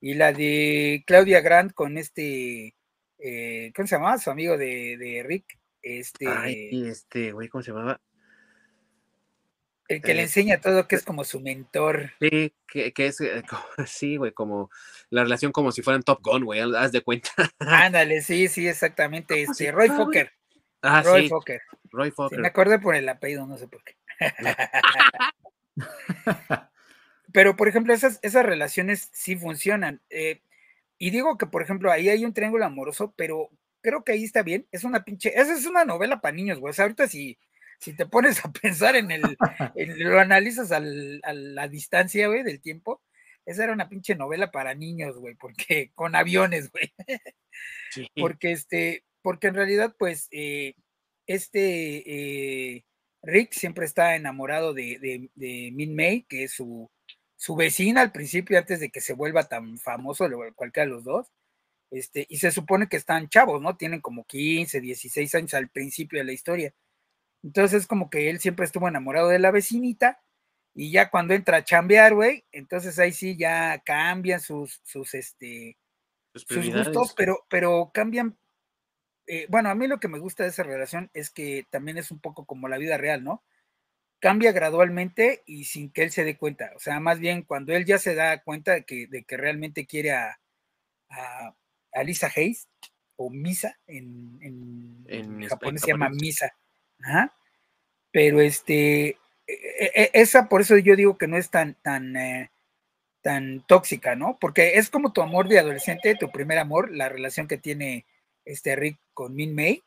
Y la de Claudia Grant con este, eh, ¿cómo se llamaba? Su amigo de, de Rick. Este, Ay, este, güey, ¿cómo se llamaba? El que le eh, enseña todo, que es como su mentor. Sí, que, que es, eh, [laughs] sí, güey, como la relación como si fueran Top Gun, güey, haz de cuenta. [laughs] Ándale, sí, sí, exactamente. Este, Roy Fokker. Ah, Roy Fokker. Roy Fokker. me acordé por el apellido, no sé por qué. [laughs] Pero, por ejemplo, esas, esas relaciones sí funcionan. Eh, y digo que, por ejemplo, ahí hay un triángulo amoroso, pero creo que ahí está bien. Es una pinche, esa es una novela para niños, güey. O sea, ahorita si, si te pones a pensar en el, lo analizas al, a la distancia, güey, del tiempo, esa era una pinche novela para niños, güey, porque [laughs] con aviones, güey. Porque este, porque en realidad, pues, eh, este eh, Rick siempre está enamorado de, de, de, Min May, que es su, su vecina al principio, antes de que se vuelva tan famoso, cualquiera de los dos. Este, y se supone que están chavos, ¿no? Tienen como 15, 16 años al principio de la historia. Entonces, como que él siempre estuvo enamorado de la vecinita, y ya cuando entra a chambear, güey, entonces ahí sí ya cambian sus, sus, este, sus gustos, pero, pero cambian. Eh, bueno, a mí lo que me gusta de esa relación es que también es un poco como la vida real, ¿no? Cambia gradualmente y sin que él se dé cuenta. O sea, más bien cuando él ya se da cuenta de que, de que realmente quiere a, a Lisa Hayes, o Misa, en, en, japonés se llama Misa. Pero este, e, e, e, esa por eso yo digo que no es tan, tan, eh, tan tóxica, ¿no? Porque es como tu amor de adolescente, tu primer amor, la relación que tiene este Rick con Min May,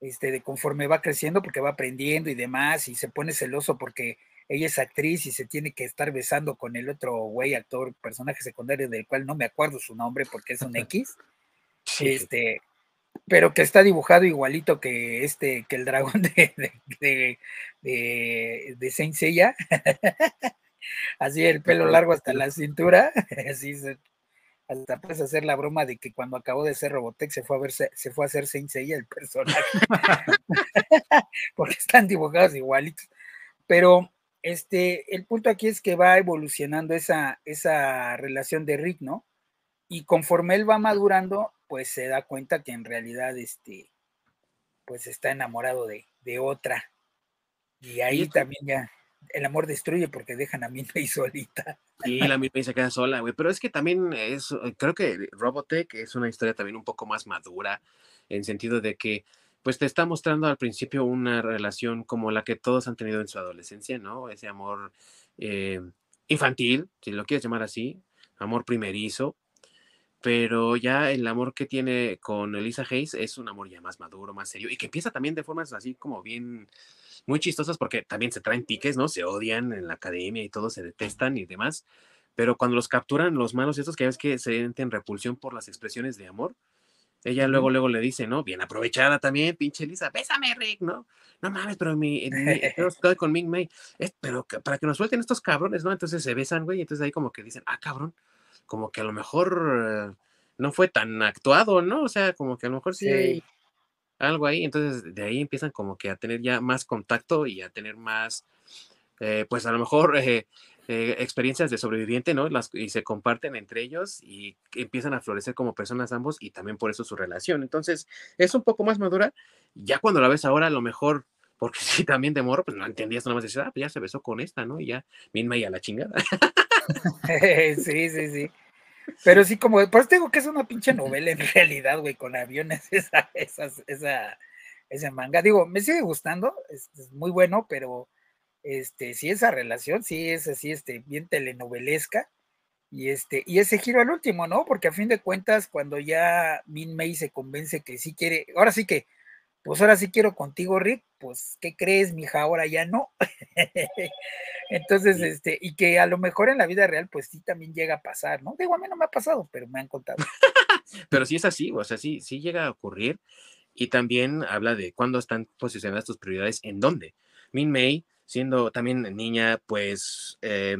este, de conforme va creciendo, porque va aprendiendo y demás, y se pone celoso porque ella es actriz y se tiene que estar besando con el otro güey, actor, personaje secundario del cual no me acuerdo su nombre porque es un [laughs] X. Este, pero que está dibujado igualito que este, que el dragón [laughs] de, de, de, de, Saint Seiya. [laughs] Así el pelo largo hasta la cintura. [laughs] Así hasta puedes hacer la broma de que cuando acabó de ser Robotech se fue a ver, se fue a hacer Saint Seiya el personaje. Porque están dibujados igualitos. Pero este, el punto aquí es que va evolucionando esa, esa relación de Rick, ¿no? Y conforme él va madurando, pues se da cuenta que en realidad, este, pues está enamorado de, otra. Y ahí también ya. el amor destruye porque dejan a Minmay [laughs] solita. Y la Minmay se queda sola, güey. Pero es que también es, creo que Robotech es una historia también un poco más madura, en sentido de que, pues te está mostrando al principio una relación como la que todos han tenido en su adolescencia, ¿no? Ese amor eh, infantil, si lo quieres llamar así, amor primerizo, pero ya el amor que tiene con Elisa Hayes es un amor ya más maduro, más serio, y que empieza también de formas así como bien, muy chistosas, porque también se traen piques, ¿no? Se odian en la academia y todo, se detestan y demás, pero cuando los capturan los malos estos, que ves que se sienten repulsión por las expresiones de amor, ella luego, luego le dice, ¿no? Bien aprovechada también, pinche Elisa, bésame, Rick, ¿no? No mames, pero mi, yo [laughs] estoy con Ming May, pero para que nos suelten estos cabrones, ¿no? Entonces se besan, güey, y entonces ahí como que dicen, ah, cabrón, como que a lo mejor no fue tan actuado, ¿no? O sea, como que a lo mejor sí, hay algo ahí, entonces de ahí empiezan como que a tener ya más contacto y a tener más, eh, pues a lo mejor [laughs] eh, eh, experiencias de sobreviviente, ¿no? Las, y se comparten entre ellos y empiezan a florecer como personas ambos y también por eso su relación. Entonces, es un poco más madura. Ya cuando la ves ahora, a lo mejor, porque [laughs] sí, también de morro, pues no entendías, nada más decir, ah, pues ya se besó con esta, ¿no? Y ya, misma y a la chingada. [laughs] sí, sí, sí. Pero sí, como, pues digo que es una pinche novela en realidad, güey, con aviones, [laughs] esa, esa, esa, ese manga. Digo, me sigue gustando, es, muy bueno, pero este, sí, esa relación, sí, es así, este, bien telenovelesca. Y este, y ese giro al último, ¿no? Porque a fin de cuentas, cuando ya Min May se convence que sí quiere, ahora sí que pues ahora sí quiero contigo, Rick, pues, ¿qué crees, mija? Ahora ya no. [laughs] Entonces, este, y que a lo mejor en la vida real, pues sí también llega a pasar, ¿no? Digo, a mí no me ha pasado, pero me han contado. [laughs] pero sí es así, o sea, sí, sí llega a ocurrir. Y también habla de cuándo están posicionadas tus prioridades, en dónde. Min May, siendo también niña, pues, eh,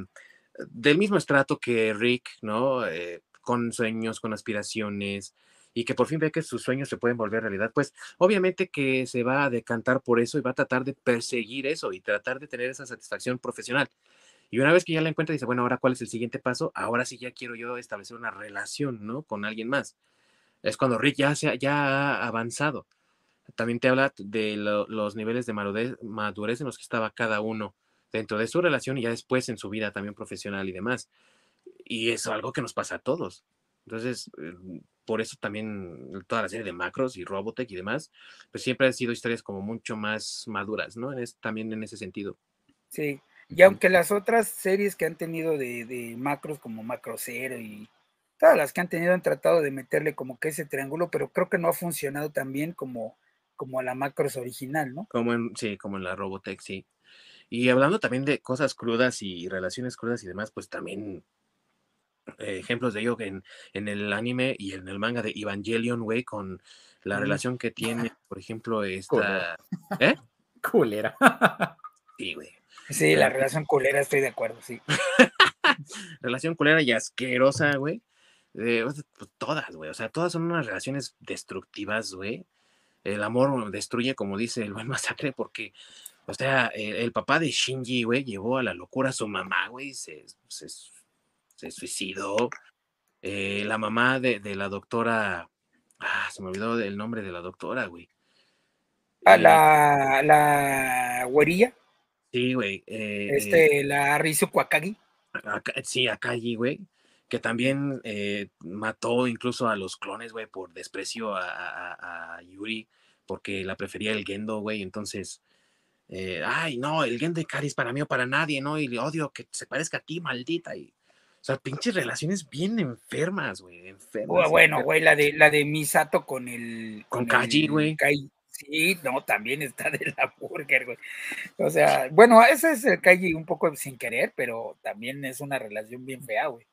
del mismo estrato que Rick, ¿no? Eh, con sueños, con aspiraciones, y que por fin ve que sus sueños se pueden volver realidad, pues obviamente que se va a decantar por eso y va a tratar de perseguir eso y tratar de tener esa satisfacción profesional. Y una vez que ya la encuentra, dice, bueno, ahora cuál es el siguiente paso, ahora sí ya quiero yo establecer una relación, ¿no? Con alguien más. Es cuando Rick ya, se, ya ha avanzado. También te habla de los niveles de madurez en los que estaba cada uno dentro de su relación y ya después en su vida también profesional y demás. Y es algo que nos pasa a todos. Entonces, eh, por eso también toda la serie de Macros y Robotech y demás, pues siempre han sido historias como mucho más maduras, ¿no? Es, también en ese sentido. Sí, y aunque las otras series que han tenido de, Macros como Macrocero y todas las que han tenido han tratado de meterle como que ese triángulo, pero creo que no ha funcionado tan bien como, como la Macros original, ¿no? Como en, sí, como en la Robotech, sí. Y hablando también de cosas crudas y relaciones crudas y demás, pues también ejemplos de ello en, en, el anime y en el manga de Evangelion, güey, con la relación que tiene, por ejemplo, esta... [laughs] ¿Eh? Culera. Sí, güey. Sí, la relación culera, estoy de acuerdo, sí. [laughs] relación culera y asquerosa, güey. Pues, todas, güey. O sea, todas son unas relaciones destructivas, güey. El amor destruye, como dice el buen masacre, porque, o sea, el, papá de Shinji, güey, llevó a la locura a su mamá, güey. Se, se, se suicidó. Eh, la mamá de, la doctora, ah, se me olvidó el nombre de la doctora, güey. ¿A ah, eh, la, la güerilla? Sí, güey. Eh, este, la Rizu Kwakagi. sí, Akagi, güey. Que también mató incluso a los clones, güey, por desprecio a, Yuri, porque la prefería el Gendo, güey. Entonces, ay, no, el Gendo de Kari es para mí o para nadie, ¿no? Y le odio que se parezca a ti, maldita. Y o sea, pinches relaciones bien enfermas, güey. Enfermas. bueno, güey, la de, la de Misato con el. Con, Kaji, güey. Sí, no, también está de la [laughs] burger, güey. O sea, bueno, ese es el Kaji un poco sin querer, pero también es una relación bien fea, güey.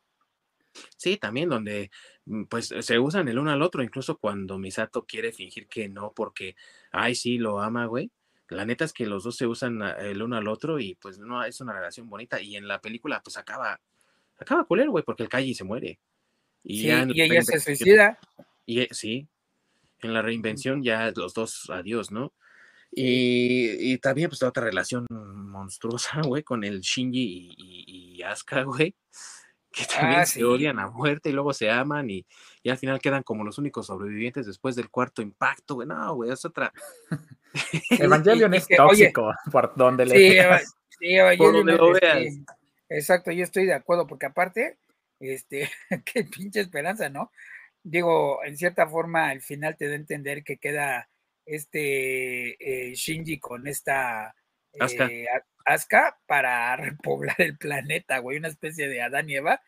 Sí, también donde mm, pues se usan el uno al otro, incluso cuando Misato quiere fingir que no, porque, ay, sí, lo ama, güey. La neta es que los dos se usan el uno al otro y pues no es una relación bonita. Y en la película pues acaba acaba culero, güey, porque el calle se muere. Y, ella se suicida. Y eh, sí, en la reinvención ya los dos, adiós, ¿no? Y, y también, pues, otra relación monstruosa, [laughs] güey, con el Shinji y, y, Asuka, güey, que también ah, se odian a muerte y luego se aman y, y, al final quedan como los únicos sobrevivientes después del cuarto impacto, güey. No, güey, es otra. [laughs] [laughs] Evangelion es tóxico, por donde le Sí, oye, Por yo donde lo este, veas. Exacto, yo estoy de acuerdo, porque aparte, este, [laughs] qué pinche esperanza, ¿no? Digo, en cierta forma, al final te da a entender que queda este eh, Shinji con esta eh, a- Asuka para [laughs] repoblar el planeta, güey, una especie de Adán y Eva,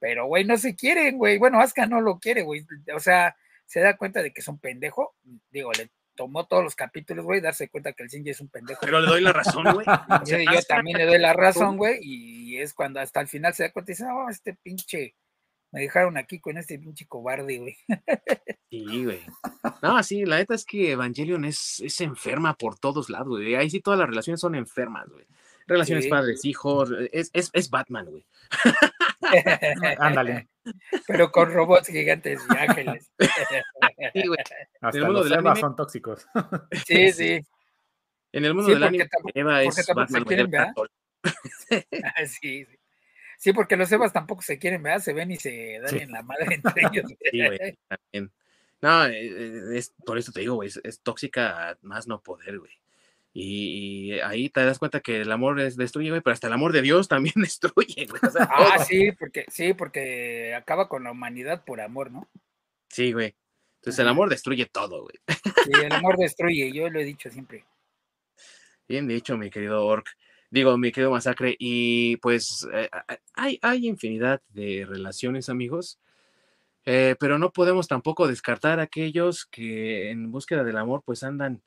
pero, güey, no se quieren, güey. Bueno, Asuka no lo quiere, güey. O sea, se da cuenta de que es un pendejo. Digo, le tomó todos los capítulos, güey, darse cuenta que el Shinji es un pendejo. Pero le doy la razón, güey. [laughs] Yo, también le doy la razón, güey, y es cuando hasta el final se da cuenta y dice, oh, este pinche, me dejaron aquí con este pinche cobarde, güey. [laughs] Sí, güey. No, sí, la neta es que Evangelion es, es enferma por todos lados, güey. Ahí sí todas las relaciones son enfermas, güey. Relaciones Sí. padres-hijos, es, es, es Batman, güey. [laughs] [laughs] Ándale. Pero con robots gigantes y ángeles. Sí, güey. Hasta mundo los del anime- son tóxicos. Sí, sí. En el mundo Sí, del anime, tampoco- Eva es Batman, [laughs] quieren, sí, sí. Sí, porque los Evas tampoco se quieren, ¿verdad? Se ven y se dan Sí. en la madre entre [laughs] ellos. Sí, güey. también. No, eh, eh, es, por eso te digo, güey, es, es tóxica más no poder, güey. Y, y ahí te das cuenta que el amor es, destruye, güey, pero hasta el amor de Dios también [laughs] destruye, güey. O sea, Ah, todo. sí, porque, sí, porque acaba con la humanidad por amor, ¿no? Sí, güey. Entonces el amor destruye todo, güey. Sí, el amor destruye, yo lo he dicho siempre. Bien dicho, mi querido Orc. Digo, mi querido Masacre. Y pues eh, a- hay, hay infinidad de relaciones, amigos. eh, pero no podemos tampoco descartar a aquellos que en búsqueda del amor, pues andan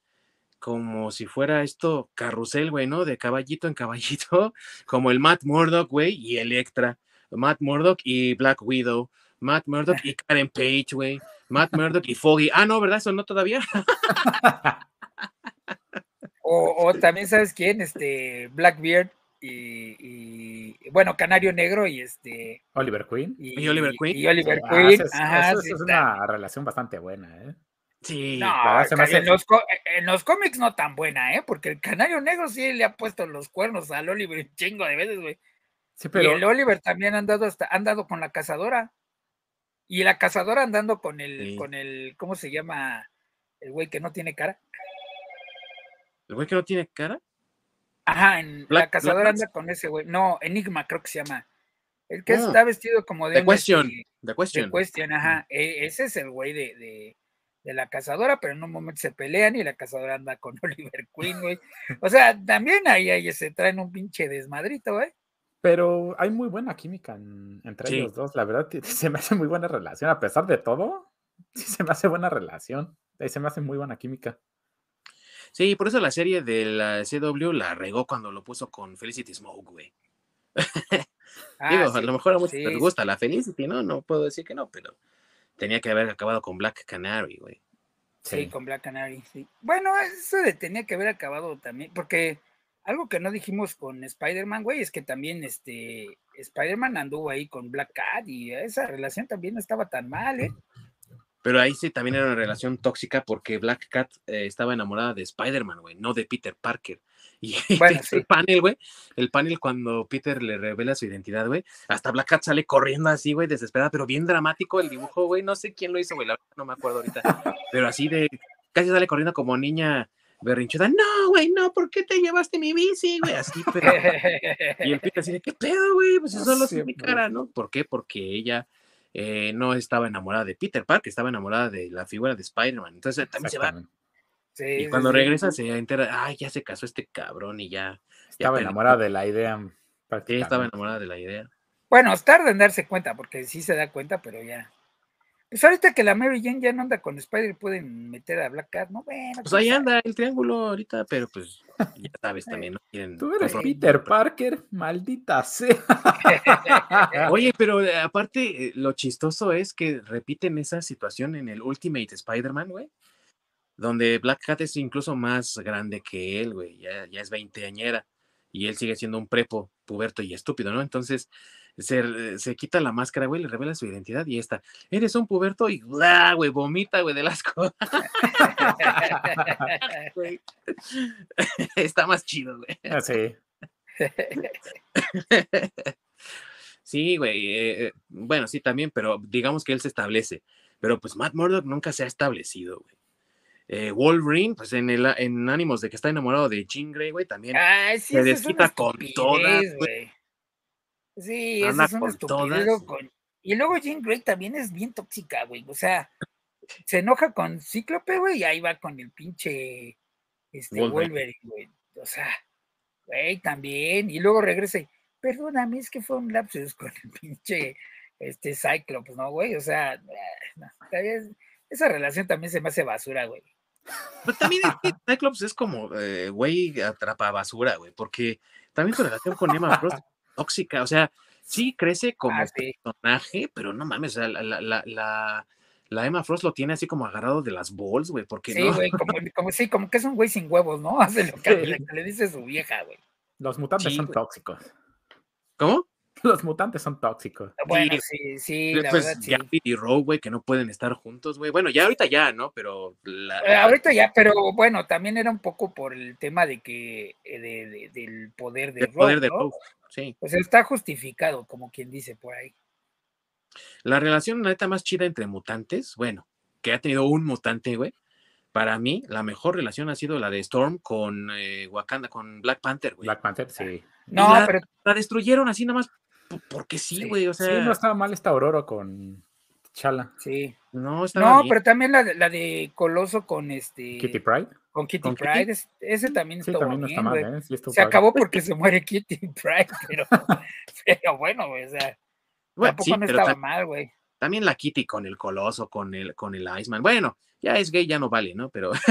como si fuera esto carrusel, güey, ¿no? De caballito en caballito, [laughs] como el Matt Murdock, güey, y Electra. Matt Murdock y Black Widow. Matt Murdock y Karen Page, güey. Matt Murdock y Foggy. Ah, no, ¿verdad? Eso no todavía. [laughs] O, o también, ¿sabes quién? Este, Blackbeard y, y, bueno, Canario Negro y este. Oliver Queen. Y Oliver Queen. Y Oliver Ah, Queen. es, Ajá, esa sí es está. una relación bastante buena, ¿eh? Sí. No, en, hace- los, co- en los cómics no tan buena, ¿eh? Porque el Canario Negro sí le ha puesto los cuernos al Oliver un chingo de veces, güey. Sí, Y el Oliver también ha andado hasta, ha andado con la cazadora. Y la cazadora andando con el, Sí. con el, ¿cómo se llama? El güey que no tiene cara. ¿El güey que no tiene cara? Ajá, en, la cazadora Black anda con ese güey. No, Enigma creo que se llama. El que Ah. está vestido como de The Question. este, The de Question. Question, ajá. E- ese es el güey de, de, de la cazadora, pero en un momento se pelean y la cazadora anda con [laughs] Oliver Queen, güey. O sea, también ahí, ahí se traen un pinche desmadrito, güey. Pero hay muy buena química en- entre Sí. ellos dos. La verdad, que se me hace muy buena relación. A pesar de todo, sí se me hace buena relación. Eh, Se me hace muy buena química. Sí, por eso la serie de la CW la regó cuando lo puso con Felicity Smoke, güey. [laughs] Ah, Digo, a lo mejor a muchos sí, les gusta la Felicity, ¿no? No puedo decir que no, pero tenía que haber acabado con Black Canary, güey. Sí, Sí. con Black Canary, sí. Bueno, eso de tenía que haber acabado también, porque algo que no dijimos con Spider-Man, güey, es que también este Spider-Man anduvo ahí con Black Cat y esa relación también no estaba tan mal, ¿eh? Pero ahí sí también era una relación tóxica porque Black Cat eh, estaba enamorada de Spider-Man, güey, no de Peter Parker. [laughs] Y Bueno, el panel, güey, el panel cuando Peter le revela su identidad, güey, hasta Black Cat sale corriendo así, güey, desesperada, pero bien dramático el dibujo, güey, no sé quién lo hizo, güey, la verdad no me acuerdo ahorita, pero así de, casi sale corriendo como niña berrinchuda, no, güey, no, ¿por qué te llevaste mi bici, güey? Así, pero... Y el Peter así de, ¿qué pedo, güey? Pues si No solo sé, mi cara, ¿no? ¿Por qué? Porque ella eh, no estaba enamorada de Peter Parker, estaba enamorada de la figura de Spider-Man. Entonces también se va. Sí, Y sí, cuando sí. regresa se entera, ay, ya se casó este cabrón y ya. Estaba enamorada de la idea. Sí, prácticamente. estaba enamorada de la idea. Bueno, tarda en darse cuenta, porque sí se da cuenta, pero ya. Pues ahorita que la Mary Jane ya no anda con Spider, pueden meter a Black Cat, ¿no? Bueno, Pues ahí sabe. anda el triángulo ahorita, pero pues ya sabes [laughs] también, ¿no? Quieren Tú eres. Peter Parker, maldita sea. [laughs] Oye, [laughs] pero eh, aparte, eh, lo chistoso es que repiten esa situación en el Ultimate Spider-Man, güey. Donde Black Cat es incluso más grande que él, güey. Ya, ya es veinteañera. Y él sigue siendo un prepo, puberto y estúpido, ¿no? Entonces se, eh, se quita la máscara, güey, le revela su identidad y esta. Eres un puberto y, ¡bla! güey, vomita, güey, del asco. [laughs] [laughs] Está más chido, güey. Ah, sí. [laughs] Sí, güey. eh, eh, bueno, sí, también, pero digamos que él se establece. Pero pues Matt Murdock nunca se ha establecido, güey. Eh, Wolverine, pues en, el, en ánimos de que está enamorado de Jean Grey, güey, también Ay, sí, se desquita con todas, güey. Sí, Anda eso es una con Y luego Jean Grey también es bien tóxica, güey. O sea, se enoja con Cíclope, güey, y ahí va con el pinche este, Wolverine. Wolverine, güey. O sea, güey, también. Y luego regresa y, perdóname, es que fue un lapsus con el pinche este Cyclops, ¿no, güey? O sea, no, también- esa relación también se me hace basura, güey. Pero también es que Cyclops es como, eh, güey, atrapa basura, güey, porque también su relación con Emma Frost es tóxica, o sea, sí crece como Ah, sí. personaje, pero no mames, o sea, la, la, la, la, la Emma Frost lo tiene así como agarrado de las balls, güey, porque Sí, no, güey, como, como, sí, como que es un güey sin huevos, ¿no? [laughs] Hace lo que Sí. le, le dice su vieja, güey. Los mutantes Sí, son güey. tóxicos. ¿cómo? Los mutantes son tóxicos. Bueno, sí, sí, la pues verdad, sí. Gambit y Rogue, güey, que no pueden estar juntos, güey, bueno, ya ahorita ya, ¿no? Pero la, Eh, ahorita ya, pero bueno, también era un poco por el tema de que, eh, de, de- del poder de el poder Rogue, de ¿no? Rogue, sí. O sea, está justificado, como quien dice por ahí. La relación la neta más chida entre mutantes, bueno, que ha tenido un mutante, güey. Para mí, la mejor relación ha sido la de Storm con eh, Wakanda, con Black Panther, güey. Black Panther, sí. No, la, pero la destruyeron así nada más porque sí, Sí, güey. O Sí, sea, no estaba mal esta Aurora con Chala. sí. no estaba No, bien. pero también la, de- la de Coloso con este. Kitty Pride. Con Kitty con Kitty. Pride. es- ese también Sí, no está mal. ¿eh? Sí estuvo Se padre. acabó porque se muere Kitty [laughs] Pride, pero, [laughs] pero bueno, güey, o sea, Bueno, tampoco sí, no estaba mal, güey. también la Kitty con el Coloso, con el, con el Iceman. Bueno, ya es gay, ya no vale, ¿no? Pero [laughs]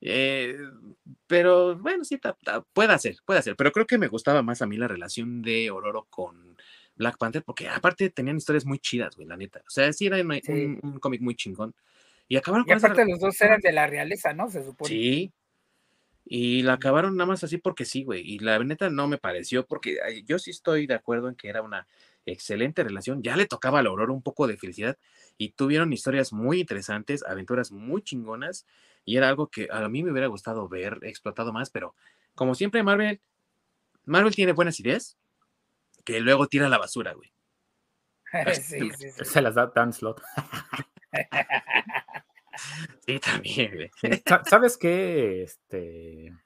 Eh, pero bueno, sí, ta- ta- puede ser, puede ser. Pero creo que me gustaba más a mí la relación de Ororo con Black Panther, porque aparte tenían historias muy chidas, güey, la neta. O sea, sí era un, Sí. un- un cómic muy chingón. Y acabaron Y con aparte los dos eran de la realeza, ¿no? Se supone. Sí. Y la acabaron nada más así porque sí, güey. Y la neta no me pareció, porque yo sí estoy de acuerdo en que era una excelente relación. Ya le tocaba a la Aurora un poco de felicidad y tuvieron historias muy interesantes, aventuras muy chingonas. Y era algo que a mí me hubiera gustado ver explotado más, pero como siempre, Marvel, Marvel tiene buenas ideas que luego tira a la basura, güey. [laughs] sí, sí, sí. Se las da Dan Slot. [laughs] Sí, también, güey. Sa- ¿Sabes qué? Este.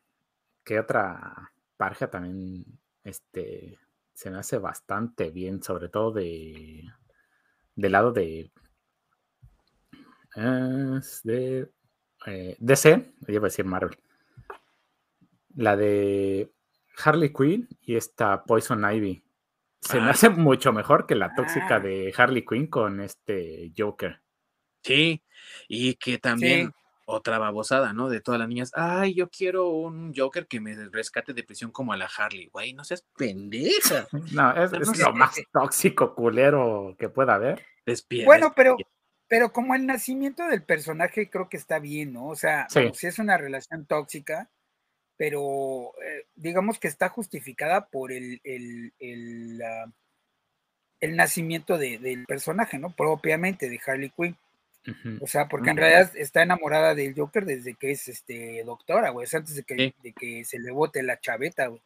¿Qué otra pareja también este, se me hace bastante bien, sobre todo de. Del lado de. es de. Eh, DC, yo iba a decir Marvel. La de Harley Quinn y esta Poison Ivy. Se me Ah. hace mucho mejor que la tóxica Ah. de Harley Quinn con este Joker. Sí, y que también otra babosada, ¿no? De todas las niñas, ay, yo quiero un Joker que me rescate de prisión como a la Harley, güey, no seas pendeja. [laughs] No, es, No, es no lo más tóxico, culero que pueda haber. Despierta. Bueno, pero, pero como el nacimiento del personaje creo que está bien, ¿no? O sea, Sí. sí es una relación tóxica, pero eh, digamos que está justificada por el, el, el, ah, el nacimiento de- del personaje, ¿no? Propiamente de Harley Quinn. O sea, porque en Ujú. realidad está enamorada del Joker desde que es este doctora, güey. O sea, antes de que, Sí. de que se le bote la chaveta, güey.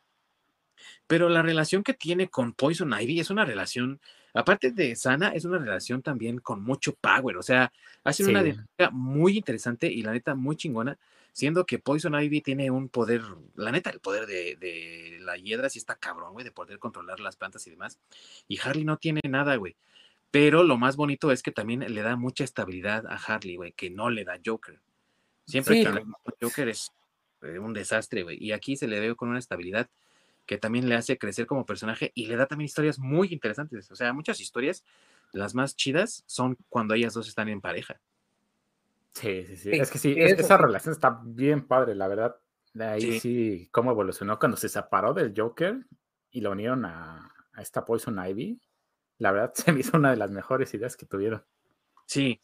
Pero la relación que tiene con Poison Ivy es una relación, aparte de sana, es una relación también con mucho power. O sea, ha sido una Sí. dinámica muy interesante y la neta muy chingona, siendo que Poison Ivy tiene un poder, la neta, el poder de, de la hiedra sí está cabrón, güey, de poder controlar las plantas y demás. Y Harley no tiene nada, güey. Pero lo más bonito es que también le da mucha estabilidad a Harley, güey, que no le da Joker. Siempre Sí, que Joker es eh, un desastre, güey. Y aquí se le ve con una estabilidad que también le hace crecer como personaje y le da también historias muy interesantes. O sea, muchas historias, las más chidas, son cuando ellas dos están en pareja. Sí, sí, sí. Sí, Es que sí, es- esa relación está bien padre, la verdad. De ahí Sí. sí. cómo evolucionó cuando se separó del Joker y lo unieron a, a esta Poison Ivy. La verdad [laughs] se me hizo una de las mejores ideas que tuvieron. Sí,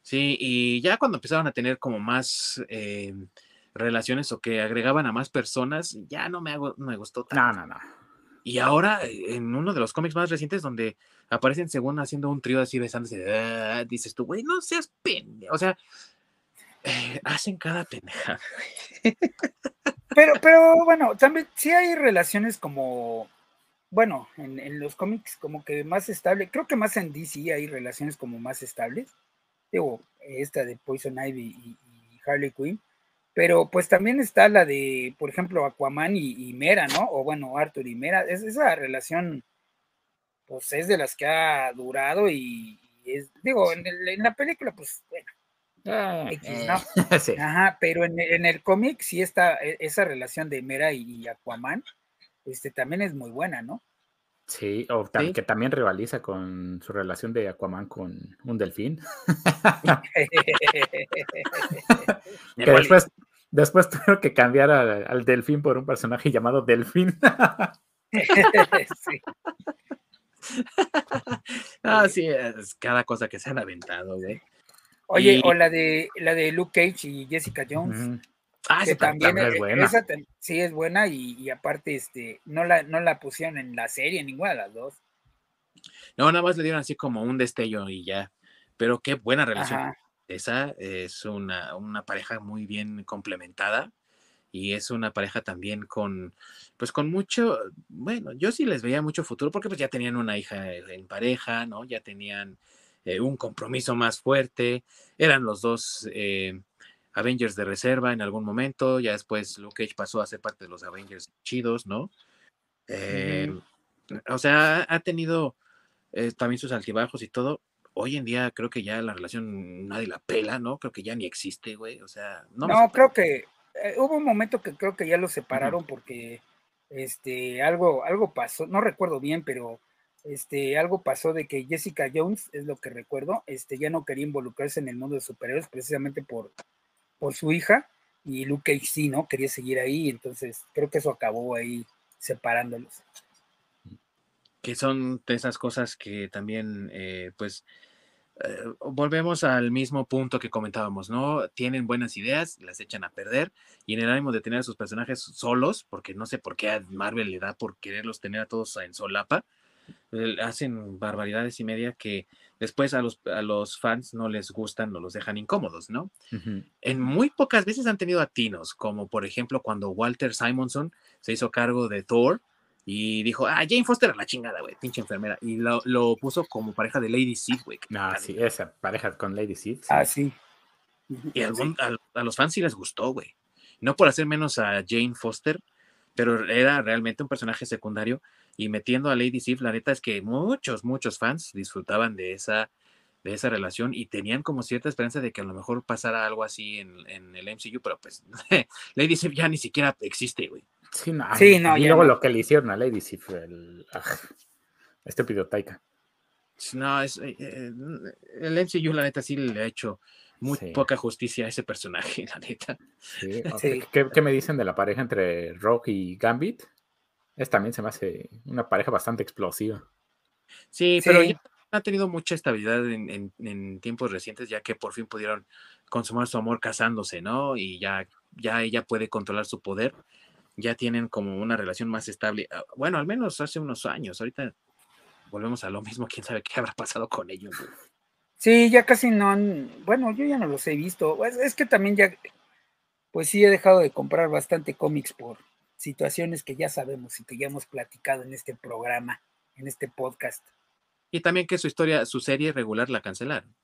sí, y ya cuando empezaron a tener como más eh, relaciones o que agregaban a más personas, ya no me, hago, no me gustó tanto. No, no, no. Y ahora, eh, en uno de los cómics más recientes, donde aparecen según haciendo un trío así besándose, ah, dices tú, güey, no seas pendejo. O sea, eh, hacen cada pendejada. [laughs] Pero, pero bueno, también sí hay relaciones como bueno, en, en, los cómics como que más estable, creo que más en DC hay relaciones como más estables, digo, esta de Poison Ivy y, y Harley Quinn, pero pues también está la de, por ejemplo, Aquaman y, Mera, ¿no? O bueno, Arthur y Mera, es, esa relación, pues es de las que ha durado y, es, digo, en, la película, pues bueno, ah, X, ¿no? [laughs] Ajá, pero en, el cómic sí está e, esa relación de Mera y, Aquaman, este también es muy buena, ¿no? Sí, o que también rivaliza con su relación de Aquaman con un delfín. [laughs] [laughs] que después, después tuvieron que cambiar al delfín por un personaje llamado Delfín. [laughs] sí. ah, sí, es cada cosa que se han aventado, güey. Oye, o la de la de Luke Cage y Jessica Jones. Ah, que también, es buena. sí es buena y, aparte este no la, no la pusieron en la serie, ninguna de las dos. No, nada más le dieron así como un destello y ya. Pero qué buena relación. Esa es una, una, pareja muy bien complementada y es una pareja también con, pues con mucho, bueno, yo sí les veía mucho futuro porque pues ya tenían una hija en pareja, ¿no? Ya tenían eh, un compromiso más fuerte, eran los dos eh, Avengers de reserva en algún momento, ya después Luke Cage pasó a ser parte de los Avengers chidos, ¿no? Em, o sea, ha tenido eh, también sus altibajos y todo. Hoy en día creo que ya la relación nadie la pela, ¿no? Creo que ya ni existe, güey. O sea, no. No, creo que eh, hubo un momento que creo que ya los separaron porque este algo algo pasó, no recuerdo bien, pero este algo pasó de que Jessica Jones es lo que recuerdo, este ya no quería involucrarse en el mundo de superhéroes precisamente por por su hija y Luke Cage sí, ¿no? Quería seguir ahí, entonces creo que eso acabó ahí separándolos. Que son de esas cosas que también, eh, pues, eh, volvemos al mismo punto que comentábamos, ¿no? Tienen buenas ideas, las echan a perder y en el ánimo de tener a sus personajes solos, porque no sé por qué a Marvel le da por quererlos tener a todos en solapa, hacen barbaridades y media que después a los, a los fans no les gustan, no los dejan incómodos, ¿no? En muy pocas veces han tenido atinos, como por ejemplo cuando Walter Simonson se hizo cargo de Thor y dijo, ah, Jane Foster a la chingada, güey, pinche enfermera, y lo, puso como pareja de Lady Sif, güey. Ah, sí, esa pareja con Lady Sif. Ah, sí. Y a, a los fans sí les gustó, güey. No por hacer menos a Jane Foster, pero era realmente un personaje secundario y metiendo a Lady Sif, la neta es que muchos, muchos fans disfrutaban de esa, de esa relación y tenían como cierta esperanza de que a lo mejor pasara algo así en, en el MCU, pero pues [laughs] Lady Sif ya ni siquiera existe, güey. Sí, no, sí, no, y luego lo que le hicieron a Lady Sif, el ah, estúpido Taika. No, es, eh, eh, el MCU, la neta, sí le ha hecho muy poca justicia a ese personaje, [laughs] la neta. Sí, ¿Qué, ¿Qué, me dicen de la pareja entre Rock y Gambit? Es también se me hace una pareja bastante explosiva. Sí, pero ya ha tenido mucha estabilidad en, tiempos recientes, ya que por fin pudieron consumar su amor casándose, ¿no? Y ya, ya ella puede controlar su poder. Ya tienen como una relación más estable. Ah, bueno, al menos hace unos años. Ahorita volvemos a lo mismo. Quién sabe qué habrá pasado con ellos. Sí, ya casi no han. Bueno, yo ya no los he visto. es que también ya. Pues sí, he dejado de comprar bastante cómics por, situaciones que ya sabemos y que ya hemos platicado en este programa, en este podcast. Y también que su historia, su serie regular la cancelaron.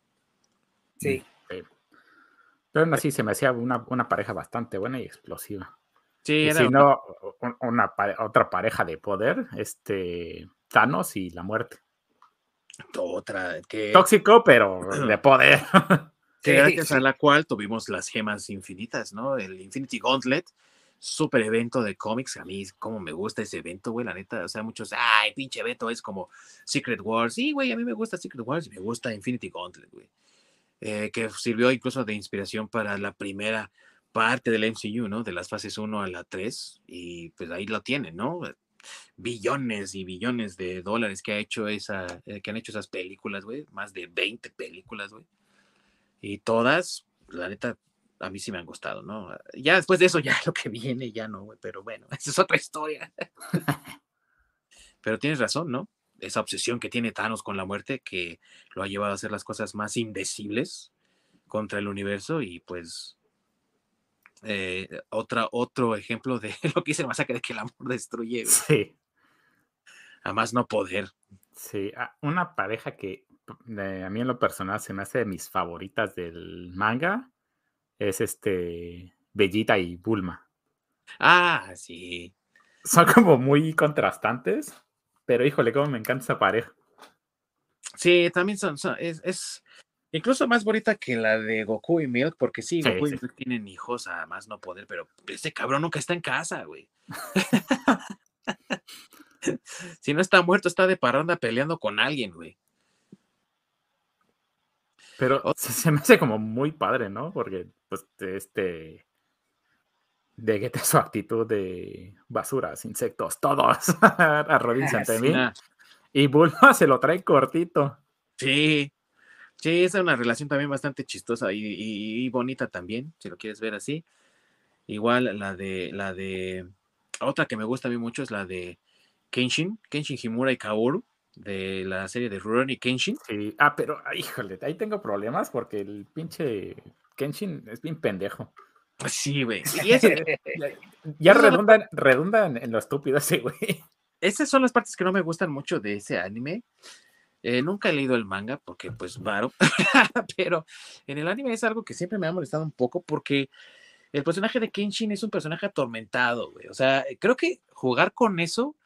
Sí. Pero aún así se me hacía una, pareja bastante buena y explosiva. Sí, y si no, una, otra pareja de poder, este Thanos y la muerte. Otra que. Tóxico, pero [clears throat] de poder. Que gracias a la cual tuvimos las gemas infinitas, ¿no? El Infinity Gauntlet, super evento de cómics. A mí, como me gusta ese evento, güey, la neta. O sea, muchos, ay, pinche evento es como Secret Wars. Sí, güey, a mí me gusta Secret Wars y me gusta Infinity Gauntlet, güey. Eh, que sirvió incluso de inspiración para la primera parte del MCU, ¿no? De las fases 1 a la 3. Y pues ahí lo tienen, ¿no? Billones y billones de dólares que ha hecho esa, eh, que han hecho esas películas, güey. Más de 20 películas, güey. Y todas, la neta, a mí sí me han gustado, ¿no? Ya después de eso, ya [laughs] lo que viene, ya no, pero bueno, [laughs] esa es otra historia. [laughs] pero tienes razón, ¿no? Esa obsesión que tiene Thanos con la muerte que lo ha llevado a hacer las cosas más indecibles contra el universo y pues eh, otra, otro ejemplo de lo que dice el masacre de que el amor destruye. Sí. a más no poder. Sí, una pareja que a mí en lo personal se me hace de mis favoritas del manga es este Bellita y Bulma. Ah, sí. Son como muy contrastantes, pero híjole, cómo me encanta esa pareja. Sí, también son, es, incluso más bonita que la de Goku y Milk, porque sí, Goku y Milk tienen hijos a más no poder, pero ese cabrón nunca está en casa, güey. [laughs] [laughs] si no está muerto, está de parranda peleando con alguien, güey. Pero se me hace como muy padre, ¿no? Porque, pues, este. De que su actitud de basuras, insectos, todos [laughs] arrodillas ante mí. Y Bulma [laughs] se lo trae cortito. Sí, sí, es una relación también bastante chistosa y, bonita también, si lo quieres ver así. Igual la de, la de, otra que me gusta a mí mucho es la de Kenshin, Kenshin Himura y Kaoru, de la serie de Rurouni Kenshin. Sí, ah, pero, híjole, ahí tengo problemas porque el pinche Kenshin es bien pendejo. Sí, güey. [laughs] ya, redunda, redunda en, lo estúpido ese güey [laughs] esas son las partes que no me gustan mucho de ese anime. Eh, nunca he leído el manga porque, pues, varo, [laughs] pero en el anime es algo que siempre me ha molestado un poco porque el personaje de Kenshin es un personaje atormentado, güey. O sea, creo que jugar con eso